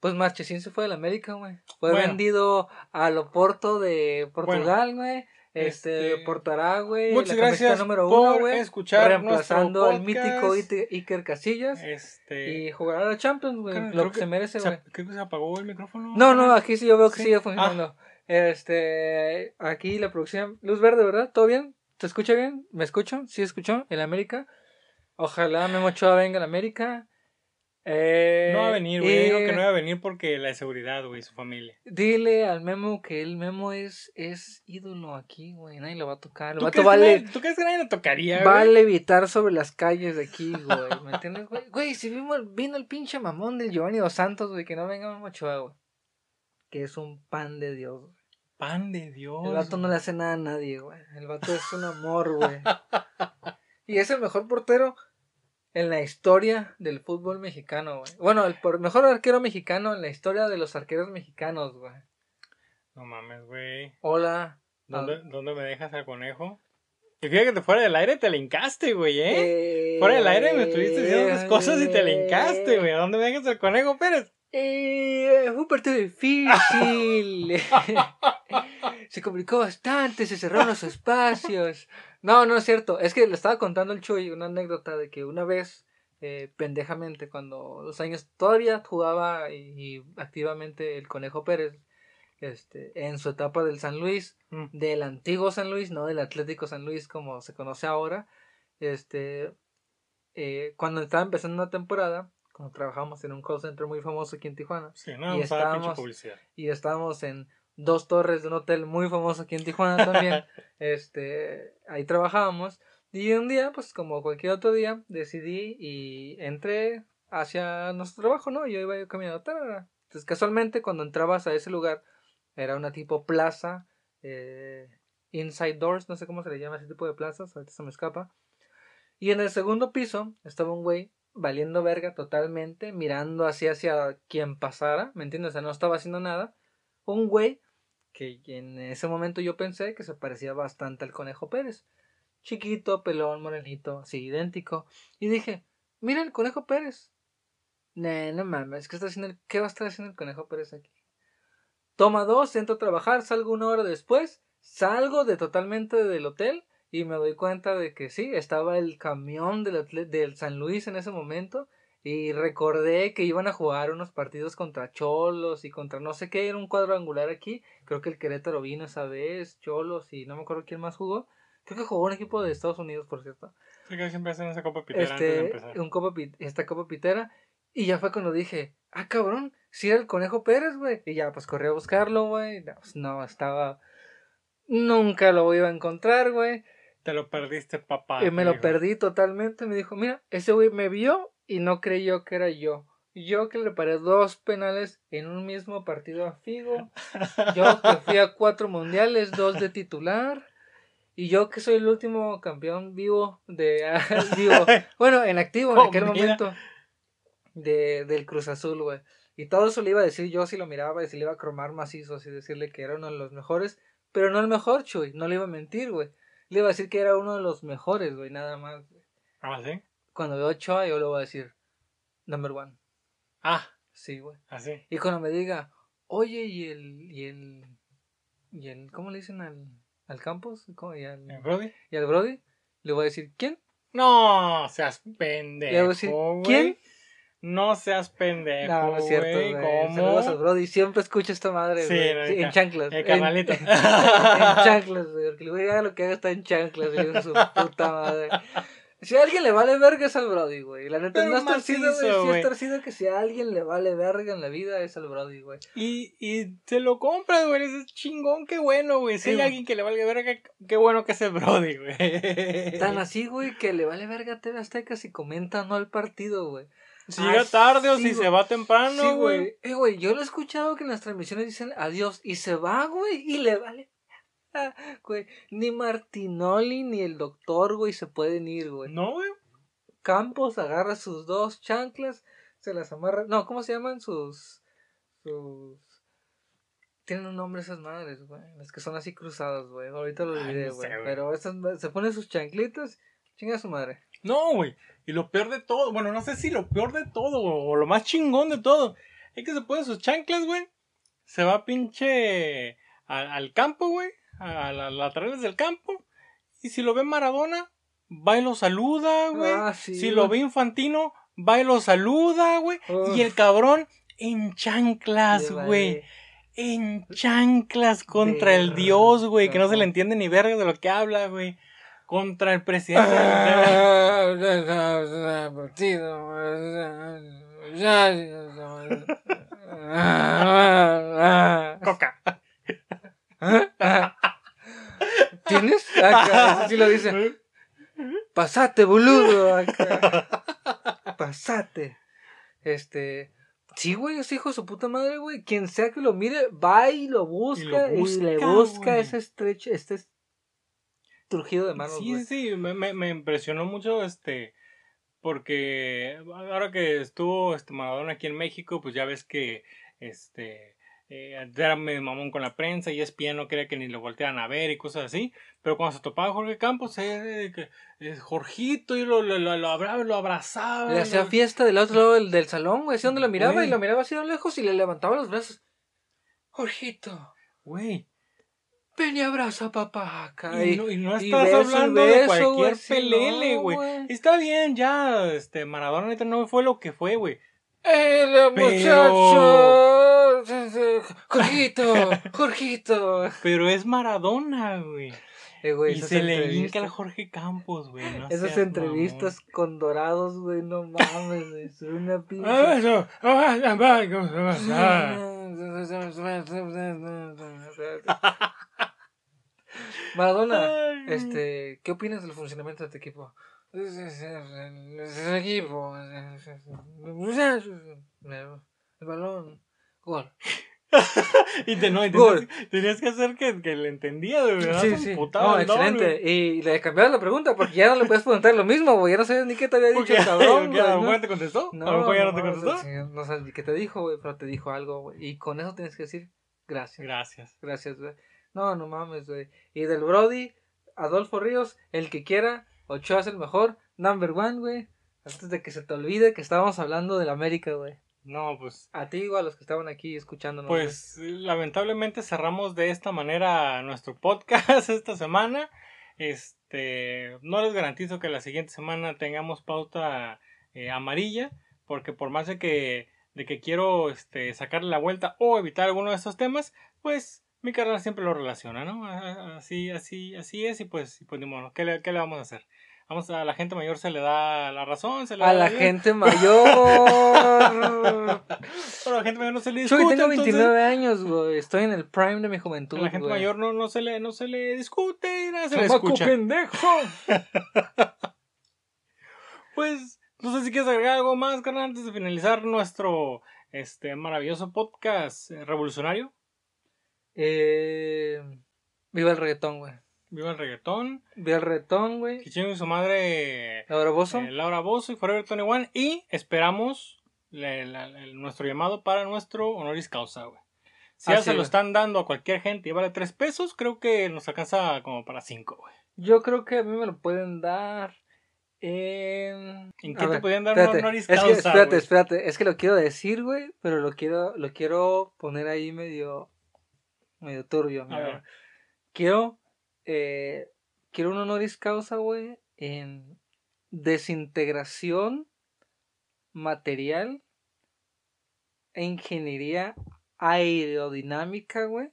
Pues Marchesín se fue de la América, güey. Fue Bueno. vendido al Oporto de Portugal, güey. Este, este, Portará, güey. Muchas la gracias número por uno, güey. escuchar Reemplazando al mítico Iker Casillas. Este. Y jugará la Champions, güey. Lo que se merece, güey. Creo que se apagó el micrófono. No, no, aquí sí yo veo que Sí. sigue funcionando. Este, aquí la producción. Luz verde, ¿verdad? ¿Todo bien? ¿Se escucha bien? ¿Me escucho? ¿Sí escuchó? ¿En América? Ojalá Memo Ochoa venga a la América. Eh, No va a venir, güey. y Digo que no va a venir porque la seguridad, güey, su familia. Dile al Memo que el Memo es, es ídolo aquí, güey. Nadie lo va a tocar. ¿Tú crees, va, a que le- nadie, ¿Tú crees que nadie lo tocaría, va a levitar sobre las calles de aquí, güey. ¿Me entiendes, güey? Güey, si vimos, vino el pinche mamón del Giovanni Dos Santos, güey, que no venga Memo Ochoa, güey. Que es un pan de Dios, güey. Pan de Dios. El vato no le hace nada a nadie, güey. El vato es un amor, güey. Y es el mejor portero en la historia del fútbol mexicano, güey. Bueno, el por- mejor arquero mexicano en la historia de los arqueros mexicanos, güey. No mames, güey. Hola. ¿Dónde, ¿Dónde me dejas al conejo? Y fíjate que fuera del aire te le hincaste, güey, ¿eh? Eh, Fuera del aire me estuviste diciendo unas cosas y te le hincaste, güey. ¿A dónde me dejas al conejo Pérez? Eh, fue un partido difícil. se complicó bastante, se cerraron los espacios. No, no es cierto. Es que le estaba contando al Chuy una anécdota de que una vez, eh, pendejamente, cuando los años todavía jugaba y, y activamente el Conejo Pérez, este, en su etapa del San Luis, Mm. del antiguo San Luis, no del Atlético San Luis como se conoce ahora, este, eh, cuando estaba empezando una temporada, cuando trabajamos en un call center muy famoso aquí en Tijuana, Sí, no, Y estábamos- publicidad. y estábamos en dos torres de un hotel muy famoso aquí en Tijuana también. este, ahí trabajábamos. Y un día, pues como cualquier otro día, decidí y entré hacia nuestro trabajo, ¿no? Yo iba caminando. tarara. Entonces, casualmente, cuando entrabas a ese lugar, era una tipo plaza, eh, inside doors, no sé cómo se le llama ese tipo de plazas, ahorita se me escapa. Y en el segundo piso estaba un güey valiendo verga totalmente, mirando así hacia quien pasara, ¿me entiendes? O sea, no estaba haciendo nada. Un güey que en ese momento yo pensé que se parecía bastante al Conejo Pérez. Chiquito, pelón, morenito, así idéntico. Y dije, mira el Conejo Pérez. Nah, no mames, ¿qué, está haciendo el- ¿qué va a estar haciendo el Conejo Pérez aquí? Toma dos, entro a trabajar, salgo una hora después, salgo de totalmente del hotel y me doy cuenta de que sí, estaba el camión del, del San Luis en ese momento y recordé que iban a jugar unos partidos contra Cholos y contra no sé qué, era un cuadrangular aquí, creo que el Querétaro vino esa vez, Cholos y no me acuerdo quién más jugó, creo que jugó un equipo de Estados Unidos por cierto, Sí, que siempre hacen esa copa pitera antes de este, empezar. un copa, pi- esta copa pitera y ya fue cuando dije, ah cabrón, si era el Conejo Pérez, güey, y ya pues corrí a buscarlo, güey, no, pues, no, estaba... Nunca lo iba a encontrar, güey. Te lo perdiste, papá. Y me lo perdí totalmente. Me dijo, mira, ese güey me vio y no creyó que era yo. Yo que le paré dos penales en un mismo partido a Figo. Yo que fui a cuatro mundiales, dos de titular. Y yo que soy el último campeón vivo de... vivo, bueno, en activo en Oh, aquel mira. momento de, del Cruz Azul, güey. Y todo eso le iba a decir yo si lo miraba y si le iba a cromar macizo, así decirle que era uno de los mejores. Pero no el mejor, Chuy. No le iba a mentir, güey. Le iba a decir que era uno de los mejores, güey, nada más. Ah, ¿sí? Cuando veo a Ochoa, yo le voy a decir, number one. Ah, Sí, güey. así. Y cuando me diga, oye, y el, y el, y el, ¿cómo le dicen al, al Campos? ¿Cómo? Y, al, ¿Eh, Brody? y al Brody, le voy a decir, ¿quién? No seas Le pendejo. voy a decir. ¿quién? No seas pendejo. No, no es cierto, güey. ¿Cómo? Saludos al Brody, siempre escucha esta madre, Sí, güey. no, Sí, en chanclas. el en- carnalito. En, chanclas, güey. Porque el güey haga lo que haga está en chanclas, güey. su puta madre. Si a alguien le vale verga es al Brody, güey. La neta Pero no es torcido, güey. Sí es torcido que si a alguien le vale verga en la vida es al Brody, güey. Y, y se lo compras, güey. Es chingón, qué bueno, güey. Si Sí, hay güey. alguien que le valga verga, qué bueno que es el Brody, güey. Tan así, güey, que le vale verga a TV Azteca si comenta no al partido, güey. Si llega tarde o si güey. se va temprano, Sí, güey. Eh, güey, yo lo he escuchado que en las transmisiones dicen adiós y se va, güey, y le vale. Ah, Güey, ni Martinoli ni el doctor, güey, se pueden ir, güey. No, güey. Campos agarra sus dos chanclas, se las amarra. No, ¿cómo se llaman sus. sus. Tienen un nombre esas madres, güey. Las que son así cruzadas, güey. Ahorita lo Ay, olvidé, no sé, güey. güey. Pero esas se ponen sus chanclitas, chinga su madre. No, güey. Y lo peor de todo, bueno, no sé si lo peor de todo o lo más chingón de todo, es que se pone sus chanclas, güey. Se va pinche al campo, güey. A las laterales del campo. Y si lo ve Maradona, va y lo saluda, güey. Ah, sí, si lo ve. Infantino, va y lo saluda, güey. Uf. Y el cabrón en chanclas, güey. En chanclas contra el dios, güey. Que no se le entiende ni verga de lo que habla, güey. Contra el presidente. de- Coca. ¿Tienes? Acá, eso sí lo dice. Pasate, boludo. Acá. Pasate. Este. Sí, güey, es hijo de su puta madre, güey. Quien sea que lo mire, va y lo busca y, busca, le busca güey. ese estrecho, este trujido de manos, Sí, sí, me, me, me impresionó mucho este porque ahora que estuvo este Maradona aquí en México, pues ya ves que este eh, era medio mamón con la prensa y es no quería que ni lo voltearan a ver y cosas así. Pero cuando se topaba Jorge Campos, eh, eh, Jorgito y lo, lo, lo, lo abra- lo abrazaba. Le hacía fiesta del otro lado del, del salón, güey. Así donde lo miraba y lo miraba así lo lejos y le levantaba los brazos. Jorgito, Güey. Ven y abraza a papá acá. Y no, y no y estás beso hablando de cualquier pelele, güey. Está bien, ya, este, Maradona no fue lo que fue, güey. ¡El muchacho! Jorgito, Jorgito. Pero es Maradona, güey. Eh, güey, Y se le hinca al Jorge Campos, güey. no Esas seas entrevistas con dorados, güey, no mames, güey. Es una pinche. mamón. Ah, eso. Ah, ah, ah, ah, ah. Maradona, Ay, este, ¿qué opinas del funcionamiento de tu equipo? El equipo, el balón, gol. Y te, no, y tenías, tenías que hacer que, que le entendía, de verdad. Sí, No, excelente. Y le cambiaron la pregunta porque ya no le puedes preguntar lo mismo, güey. Ya no sabes ni qué te había dicho el cabrón, ¿qué, ¿A lo mejor ¿no? te contestó? No, ¿A lo mejor ya no, te contestó? no sabes ni qué te dijo, güey, pero te dijo algo, güey. Y con eso tienes que decir gracias. Gracias. Gracias, güey. No, no mames, güey. Y del Brody, Adolfo Ríos, el que quiera, Ochoa es el mejor, number one, güey. Antes de que se te olvide que estábamos hablando del América, güey. No, pues. A ti, güey, a los que estaban aquí escuchándonos. güey. Pues lamentablemente cerramos de esta manera nuestro podcast esta semana. Este, no les garantizo que la siguiente semana tengamos pauta eh, amarilla, porque por más de que de que quiero este, sacarle la vuelta o evitar alguno de estos temas, pues mi carrera siempre lo relaciona, ¿no? Así, así, así es y pues, y pues ni modo, ¿qué le, qué le vamos a hacer? Vamos a la gente mayor se le da la razón, se le a da la gente mayor. Pero a la gente mayor no se le discute. tengo entonces- 29 años, güey. Estoy en el prime de mi juventud. A la gente mayor no, no se le, no se le discute, nada se le escucha. pendejo. Pues, no sé si quieres agregar algo más, carnal, antes de finalizar nuestro este maravilloso podcast eh, revolucionario. Eh, viva el reggaetón, güey. Viva el reggaetón. Viva el reggaetón, güey. Que chingue su madre Laura Bozo. eh, Laura Bozo y Forever 21. Y esperamos la- la- el- nuestro llamado para nuestro honoris causa, güey. Si Ah, ya sí, se lo están dando a cualquier gente y vale 3 pesos, creo que nos alcanza como para 5, güey. Yo creo que a mí me lo pueden dar en... ¿En A qué te ver, podían dar espérate, un honoris es que, causa, espérate, güey? espérate. Es que lo quiero decir, güey, pero lo quiero, lo quiero poner ahí medio, medio turbio. mira, ver. Quiero, eh, quiero un honoris causa, güey, en desintegración material e ingeniería aerodinámica, güey,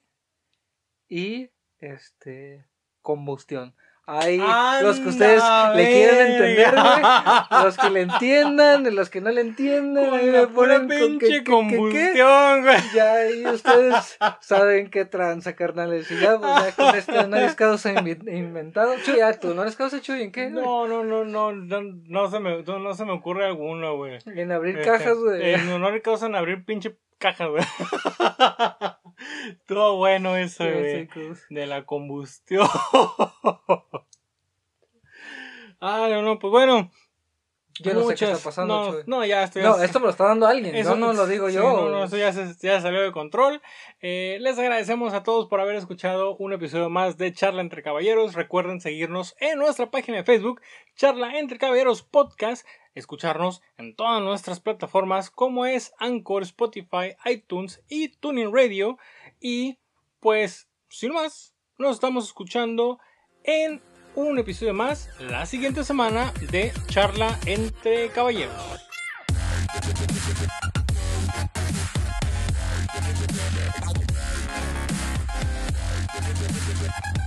y este combustión. Ahí los que ustedes ¡Anda, le quieren entender, güey, los que le entiendan, los que no le entiendan, Con me la pura ponen con que- pinche que- que- combustión, güey. ya ahí ustedes saben qué tranza, carnales. Y ya, pues ya con este honoris causa invi- inventado. Ya, tu honoris causa, Chuy, ¿en qué? No, no, no, no, no, no se me, no, no se me ocurre alguno, güey. En abrir Este, cajas, güey. En honor y causa en abrir pinche cajas, güey. Todo bueno eso, pues. De la combustión. Ah, no, no, pues bueno. Yo no sé qué está pasando, No, Chuy. no, ya estoy. No, esto me lo está dando alguien. Eso- Yo no lo digo sí, yo. No, no, eso ya, se- ya salió de control. Eh, les agradecemos a todos por haber escuchado un episodio más de Charla entre Caballeros. Recuerden seguirnos en nuestra página de Facebook, Charla entre Caballeros Podcast. Escucharnos en todas nuestras plataformas como es Anchor, Spotify, iTunes y Tuning Radio. Y pues, sin más, nos estamos escuchando en un episodio más la siguiente semana de Charla entre Caballeros.